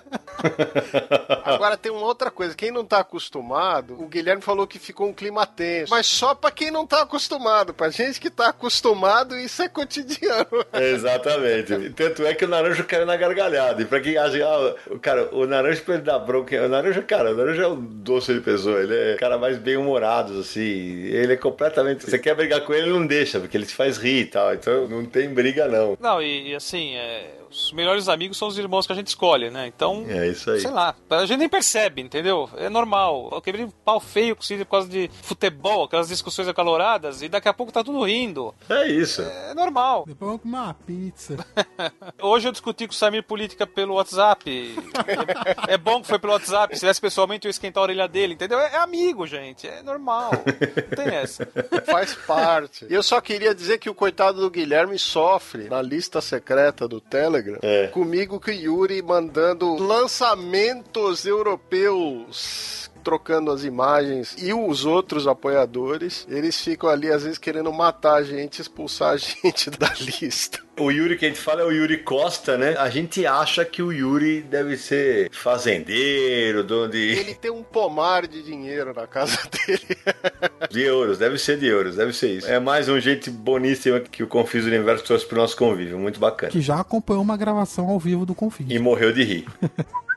D: Agora tem uma outra coisa, quem não tá acostumado, o Guilherme falou que ficou um clima tenso, mas só pra quem não tá acostumado, pra gente que tá acostumado, isso é cotidiano.
A: Exatamente. Tanto é que o Naranjo caiu na gargalhada. E pra quem acha, ah, o cara, o Naranjo pra ele dar bronca, o Naranjo, cara, o Naranjo é um doce de pessoa, ele é o cara mais bem-humorado, assim, ele é completamente, você quer brigar com ele, ele não deixa, porque ele te faz rir e tal, então não tem briga não.
C: Não, e, e assim, é, os melhores amigos são os irmãos que a gente escolhe, né? Então,
A: É isso aí.
C: sei lá, a gente nem percebe, entendeu? É normal. Eu quebrei um pau feio com o Cid por causa de futebol, aquelas discussões acaloradas, e daqui a pouco tá tudo rindo.
A: É isso.
C: É normal.
B: Depois vamos comer uma pizza.
C: Hoje eu discuti com o Samir política pelo WhatsApp. É, é bom que foi pelo WhatsApp. Se tivesse pessoalmente, eu ia esquentar a orelha dele, entendeu? É, é amigo, gente. É normal. Não tem essa.
D: Faz parte. E eu só queria dizer que o coitado do Guilherme sofre na lista secreta do Telegram. Comigo que o Yuri mandando lançamentos europeus. Trocando as imagens e os outros apoiadores, eles ficam ali às vezes querendo matar a gente, expulsar a gente da lista.
A: O Yuri que a gente fala é o Yuri Costa, né? A gente acha que o Yuri deve ser fazendeiro, dono de,
D: Ele tem um pomar de dinheiro na casa dele.
A: de euros, deve ser de euros, deve ser isso. É mais um jeito boníssimo que o Confis Universo trouxe pro nosso convívio, muito bacana.
B: Que já acompanhou uma gravação ao vivo do Confins.
A: E morreu de rir.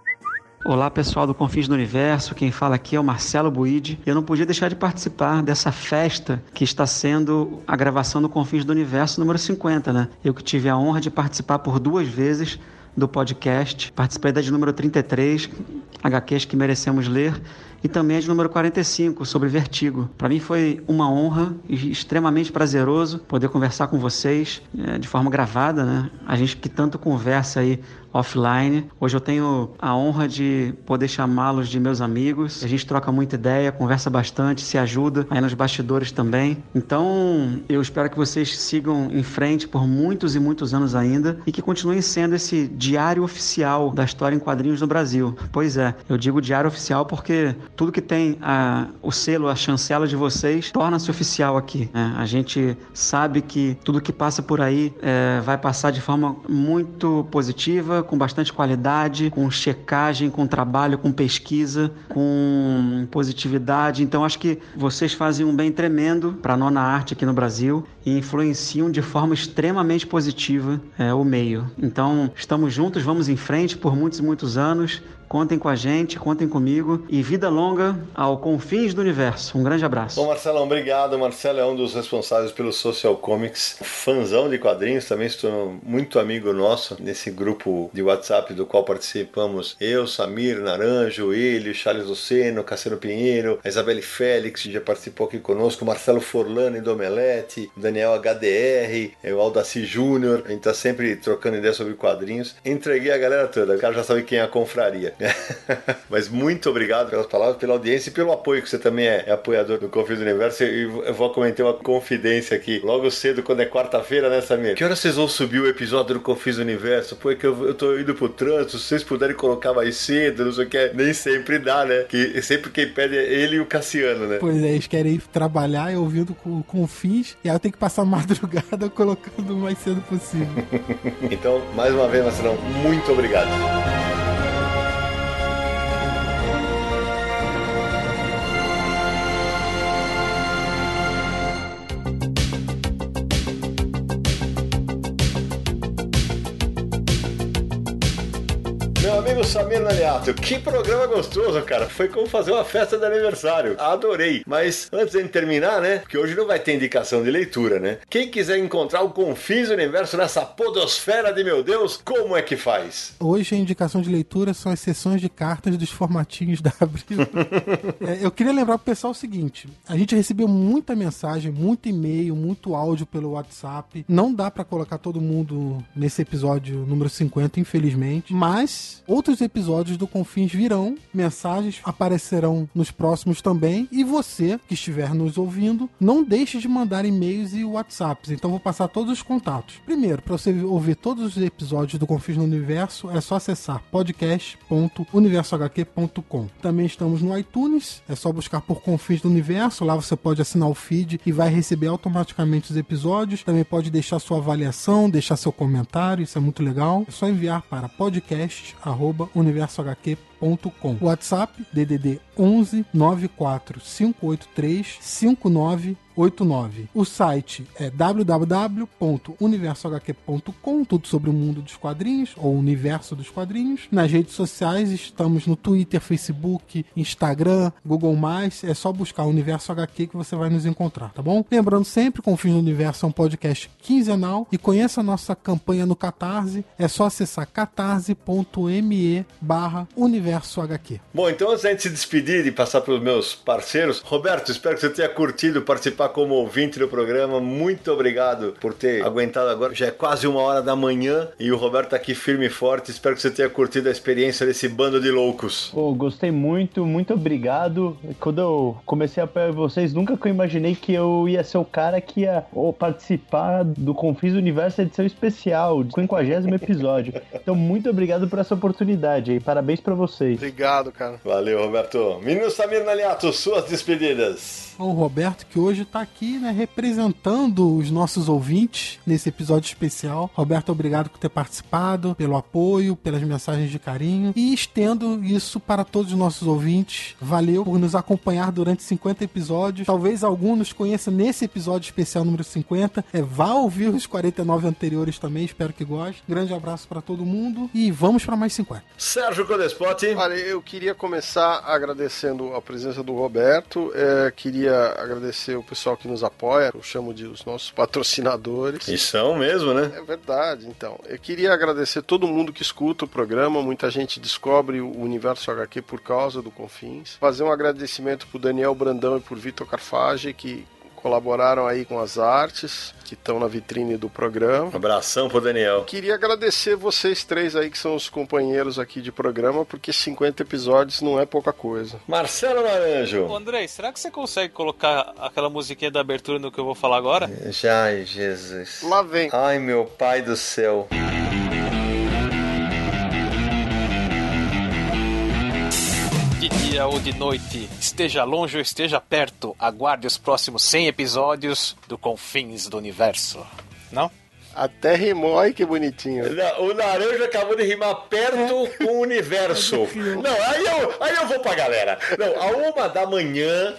S: Olá pessoal do Confins do Universo, quem fala aqui é o Marcelo Buide. Eu não podia deixar de participar dessa festa que está sendo a gravação do Confins do Universo número 50, né? Eu que tive a honra de participar por duas vezes do podcast, participei da de número 33, HQs que merecemos ler, e também a de número 45, sobre vertigo. Para mim foi uma honra e extremamente prazeroso poder conversar com vocês eh, de forma gravada, né? A gente que tanto conversa aí offline. Hoje eu tenho a honra de poder chamá-los de meus amigos. A gente troca muita ideia, conversa bastante, se ajuda aí nos bastidores também. Então, eu espero que vocês sigam em frente por muitos e muitos anos ainda e que continuem sendo esse diário oficial da história em quadrinhos no Brasil. Pois é, eu digo diário oficial porque tudo que tem a, o selo, a chancela de vocês, torna-se oficial aqui. né? A gente sabe que tudo que passa por aí é, vai passar de forma muito positiva, com bastante qualidade, com checagem, com trabalho, com pesquisa, com positividade. Então acho que vocês fazem um bem tremendo para a nona arte aqui no Brasil e influenciam de forma extremamente positiva é, o meio. Então estamos juntos, vamos em frente por muitos e muitos anos. Contem com a gente, contem comigo e vida longa ao confins do universo. Um grande abraço.
A: Bom, Marcelão, obrigado. Marcelo é um dos responsáveis pelo Social Comics, fãzão de quadrinhos, também tornou muito amigo nosso nesse grupo de WhatsApp do qual participamos eu, Samir, Naranjo, ele, Charles Luceno, Cassiano Pinheiro, a Isabelle Félix, que já participou aqui conosco, Marcelo Forlani do Omelete, Daniel HDR, o Aldaci Júnior, a gente tá sempre trocando ideias sobre quadrinhos. Entreguei a galera toda, o cara já sabe quem é a confraria. Mas muito obrigado pelas palavras, pela audiência e pelo apoio, que você também é, é apoiador do Confis do Universo. E eu vou comentar uma confidência aqui. Logo cedo, quando é quarta-feira, né, Samir? Que hora vocês vão subir o episódio do Confis do Universo? Pô, é que eu, eu tô indo pro trânsito, se vocês puderem colocar mais cedo, não sei o que. Nem sempre dá, né? Que sempre quem pede é ele e o Cassiano, né?
B: Pois é, eles querem ir trabalhar ouvindo com, com fins, e aí eu tenho que passar a madrugada colocando o mais cedo possível.
A: então, mais uma vez, Marcelão, muito obrigado. Meu amigo Samir Naliato. Que programa gostoso, cara. Foi como fazer uma festa de aniversário. Adorei. Mas antes de terminar, né? Porque hoje não vai ter indicação de leitura, né? Quem quiser encontrar o Confins do Universo nessa podosfera de meu Deus, como é que faz?
B: Hoje a indicação de leitura são as sessões de cartas dos formatinhos da Abril. é, eu queria lembrar pro pessoal o seguinte: a gente recebeu muita mensagem, muito e-mail, muito áudio pelo WhatsApp. Não dá para colocar todo mundo nesse episódio número 50, infelizmente. Mas outros episódios do Confins virão, mensagens aparecerão nos próximos também. E você que estiver nos ouvindo, não deixe de mandar e-mails e WhatsApps. Então vou passar todos os contatos. Primeiro, para você ouvir todos os episódios do Confins no Universo, é só acessar podcast.universohq.com. Também estamos no iTunes, é só buscar por Confins do Universo. Lá você pode assinar o feed e vai receber automaticamente os episódios. Também pode deixar sua avaliação, deixar seu comentário, isso é muito legal. É só enviar para arroba universohq.com podcast@universohq.com. WhatsApp DDD 11 94 583 59 89. O site é www.universohq.com, tudo sobre o mundo dos quadrinhos ou o universo dos quadrinhos. Nas redes sociais estamos no Twitter, Facebook, Instagram, Google+, é só buscar Universo HQ que você vai nos encontrar, tá bom? Lembrando sempre, Confins no Universo é um podcast quinzenal e conheça a nossa campanha no Catarse, é só acessar catarse.me barra Universo HQ.
A: Bom, então antes da gente se despedir e passar para os meus parceiros, Roberto, espero que você tenha curtido participar como ouvinte do programa. Muito obrigado por ter aguentado agora. Já é quase uma hora da manhã e o Roberto tá aqui firme e forte. Espero que você tenha curtido a experiência desse bando de loucos.
E: Pô, gostei muito, muito obrigado. Quando eu comecei a apoiar vocês, nunca que eu imaginei que eu ia ser o cara que ia oh, participar do Confis Universo edição especial, 50 episódio. Então, muito obrigado por essa oportunidade aí. Parabéns para vocês.
D: Obrigado, cara.
A: Valeu, Roberto. Menino Samir Naliato, suas despedidas.
B: O Roberto, que hoje tá aqui, né, representando os nossos ouvintes nesse episódio especial. Roberto, obrigado por ter participado, pelo apoio, pelas mensagens de carinho e estendo isso para todos os nossos ouvintes. Valeu por nos acompanhar durante 50 episódios. Talvez algum nos conheça nesse episódio especial número 50. É, vá ouvir os 49 anteriores também, espero que goste. Grande abraço para todo mundo e vamos para mais 50.
A: Sérgio Codespot.
D: Olha, eu queria começar agradecendo a presença do Roberto. É, queria agradecer o pessoal que nos apoia, eu chamo de os nossos patrocinadores.
A: E são mesmo, né?
D: É verdade, então. Eu queria agradecer todo mundo que escuta o programa, muita gente descobre o universo HQ por causa do Confins. Fazer um agradecimento pro Daniel Brandão e por Vitor Carfage, que colaboraram aí com as artes que estão na vitrine do programa.
A: Um abração pro Daniel.
D: Queria agradecer vocês três aí que são os companheiros aqui de programa, porque 50 episódios não é pouca coisa.
A: Marcelo Naranjo.
C: Ô, Andrei, será que você consegue colocar aquela musiquinha da abertura no que eu vou falar agora?
A: Ai, Jesus.
D: Lá vem.
A: Ai, meu pai do céu.
C: Dia ou de noite, esteja longe ou esteja perto, aguarde os próximos 100 episódios do Confins do Universo. Não?
D: Até rimou, olha que bonitinho.
A: O Naranjo acabou de rimar perto com o universo. Não, aí eu, aí eu vou pra galera. Não, a uma da manhã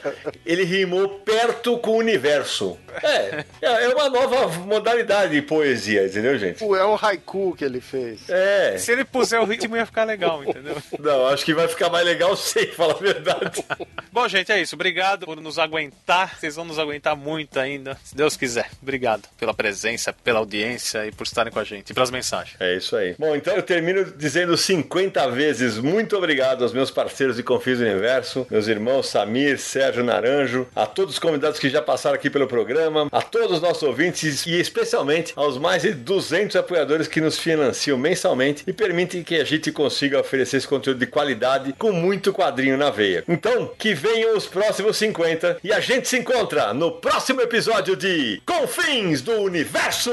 A: ele rimou perto com o universo. É, é uma nova modalidade de poesia, entendeu, gente?
D: É um haiku que ele fez.
A: É.
C: Se ele puser o ritmo ia ficar legal, entendeu?
A: Não, acho que vai ficar mais legal sem falar a verdade.
C: Bom, gente, é isso. Obrigado por nos aguentar. Vocês vão nos aguentar muito ainda, se Deus quiser. Obrigado pela presença, pela audiência e por estarem com a gente e pelas mensagens.
A: É isso aí. Bom, então eu termino dizendo 50 vezes muito obrigado aos meus parceiros de Confis Universo, meus irmãos Samir, Sérgio Naranjo, a todos os convidados que já passaram aqui pelo programa, a todos os nossos ouvintes e especialmente aos mais de 200 apoiadores que nos financiam mensalmente e permitem que a gente consiga oferecer esse conteúdo de qualidade com muito quadrinho na veia. Então, que venham os próximos 50 e a gente se encontra no próximo episódio de Confins do Universo!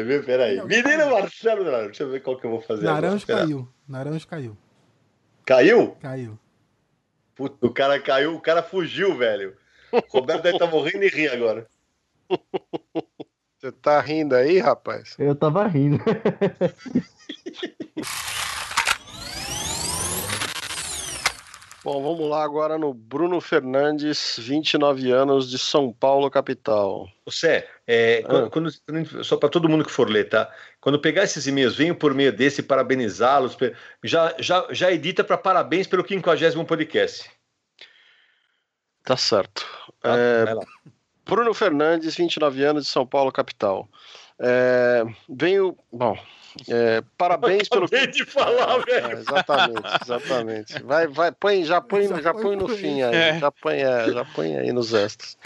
A: Quer ver? Peraí. Menino Marcelo Naranjo. Deixa eu ver qual que eu vou fazer.
B: Naranjo
A: agora.
B: caiu. Naranjo caiu.
A: Caiu?
B: Caiu.
A: Puta, o cara caiu, o cara fugiu, velho. O Roberto deve estar morrendo e rir agora.
D: Você tá rindo aí, rapaz?
E: Eu tava rindo.
D: Bom, vamos lá agora no Bruno Fernandes, 29 anos, de São Paulo, capital.
A: Você, é, quando- quando- quando- só para todo mundo que for ler, tá? Quando pegar esses e-mails, venham por meio desse parabenizá-los. Já, já, já edita para parabéns pelo 50 podcast.
D: Tá certo. É, Bruno Fernandes, 29 anos, de São Paulo, capital. É, venho. Bom, é, parabéns pelo.
A: Acabei de falar, velho.
D: É, exatamente, exatamente. Vai, vai, põe, já põe, já, põe no fim aí.
A: É.
D: Já, põe, é, já põe aí nos extras.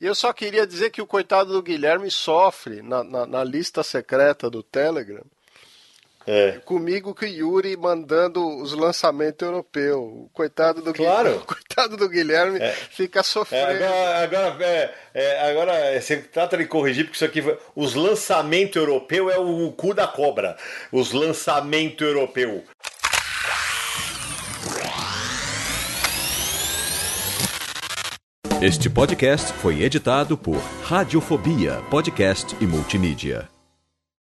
D: E eu só queria dizer que o coitado do Guilherme sofre na, na, na lista secreta do Telegram. Comigo que o Yuri mandando os lançamentos europeus. O coitado do
A: Claro.
D: Guilherme, o coitado do Guilherme fica
A: É,
D: sofrendo.
A: agora, agora, é, é, agora você trata de corrigir, porque isso aqui. foi- Os lançamentos europeus é o cu da cobra. Os lançamentos europeus.
T: Este podcast foi editado por Radiofobia, podcast e multimídia.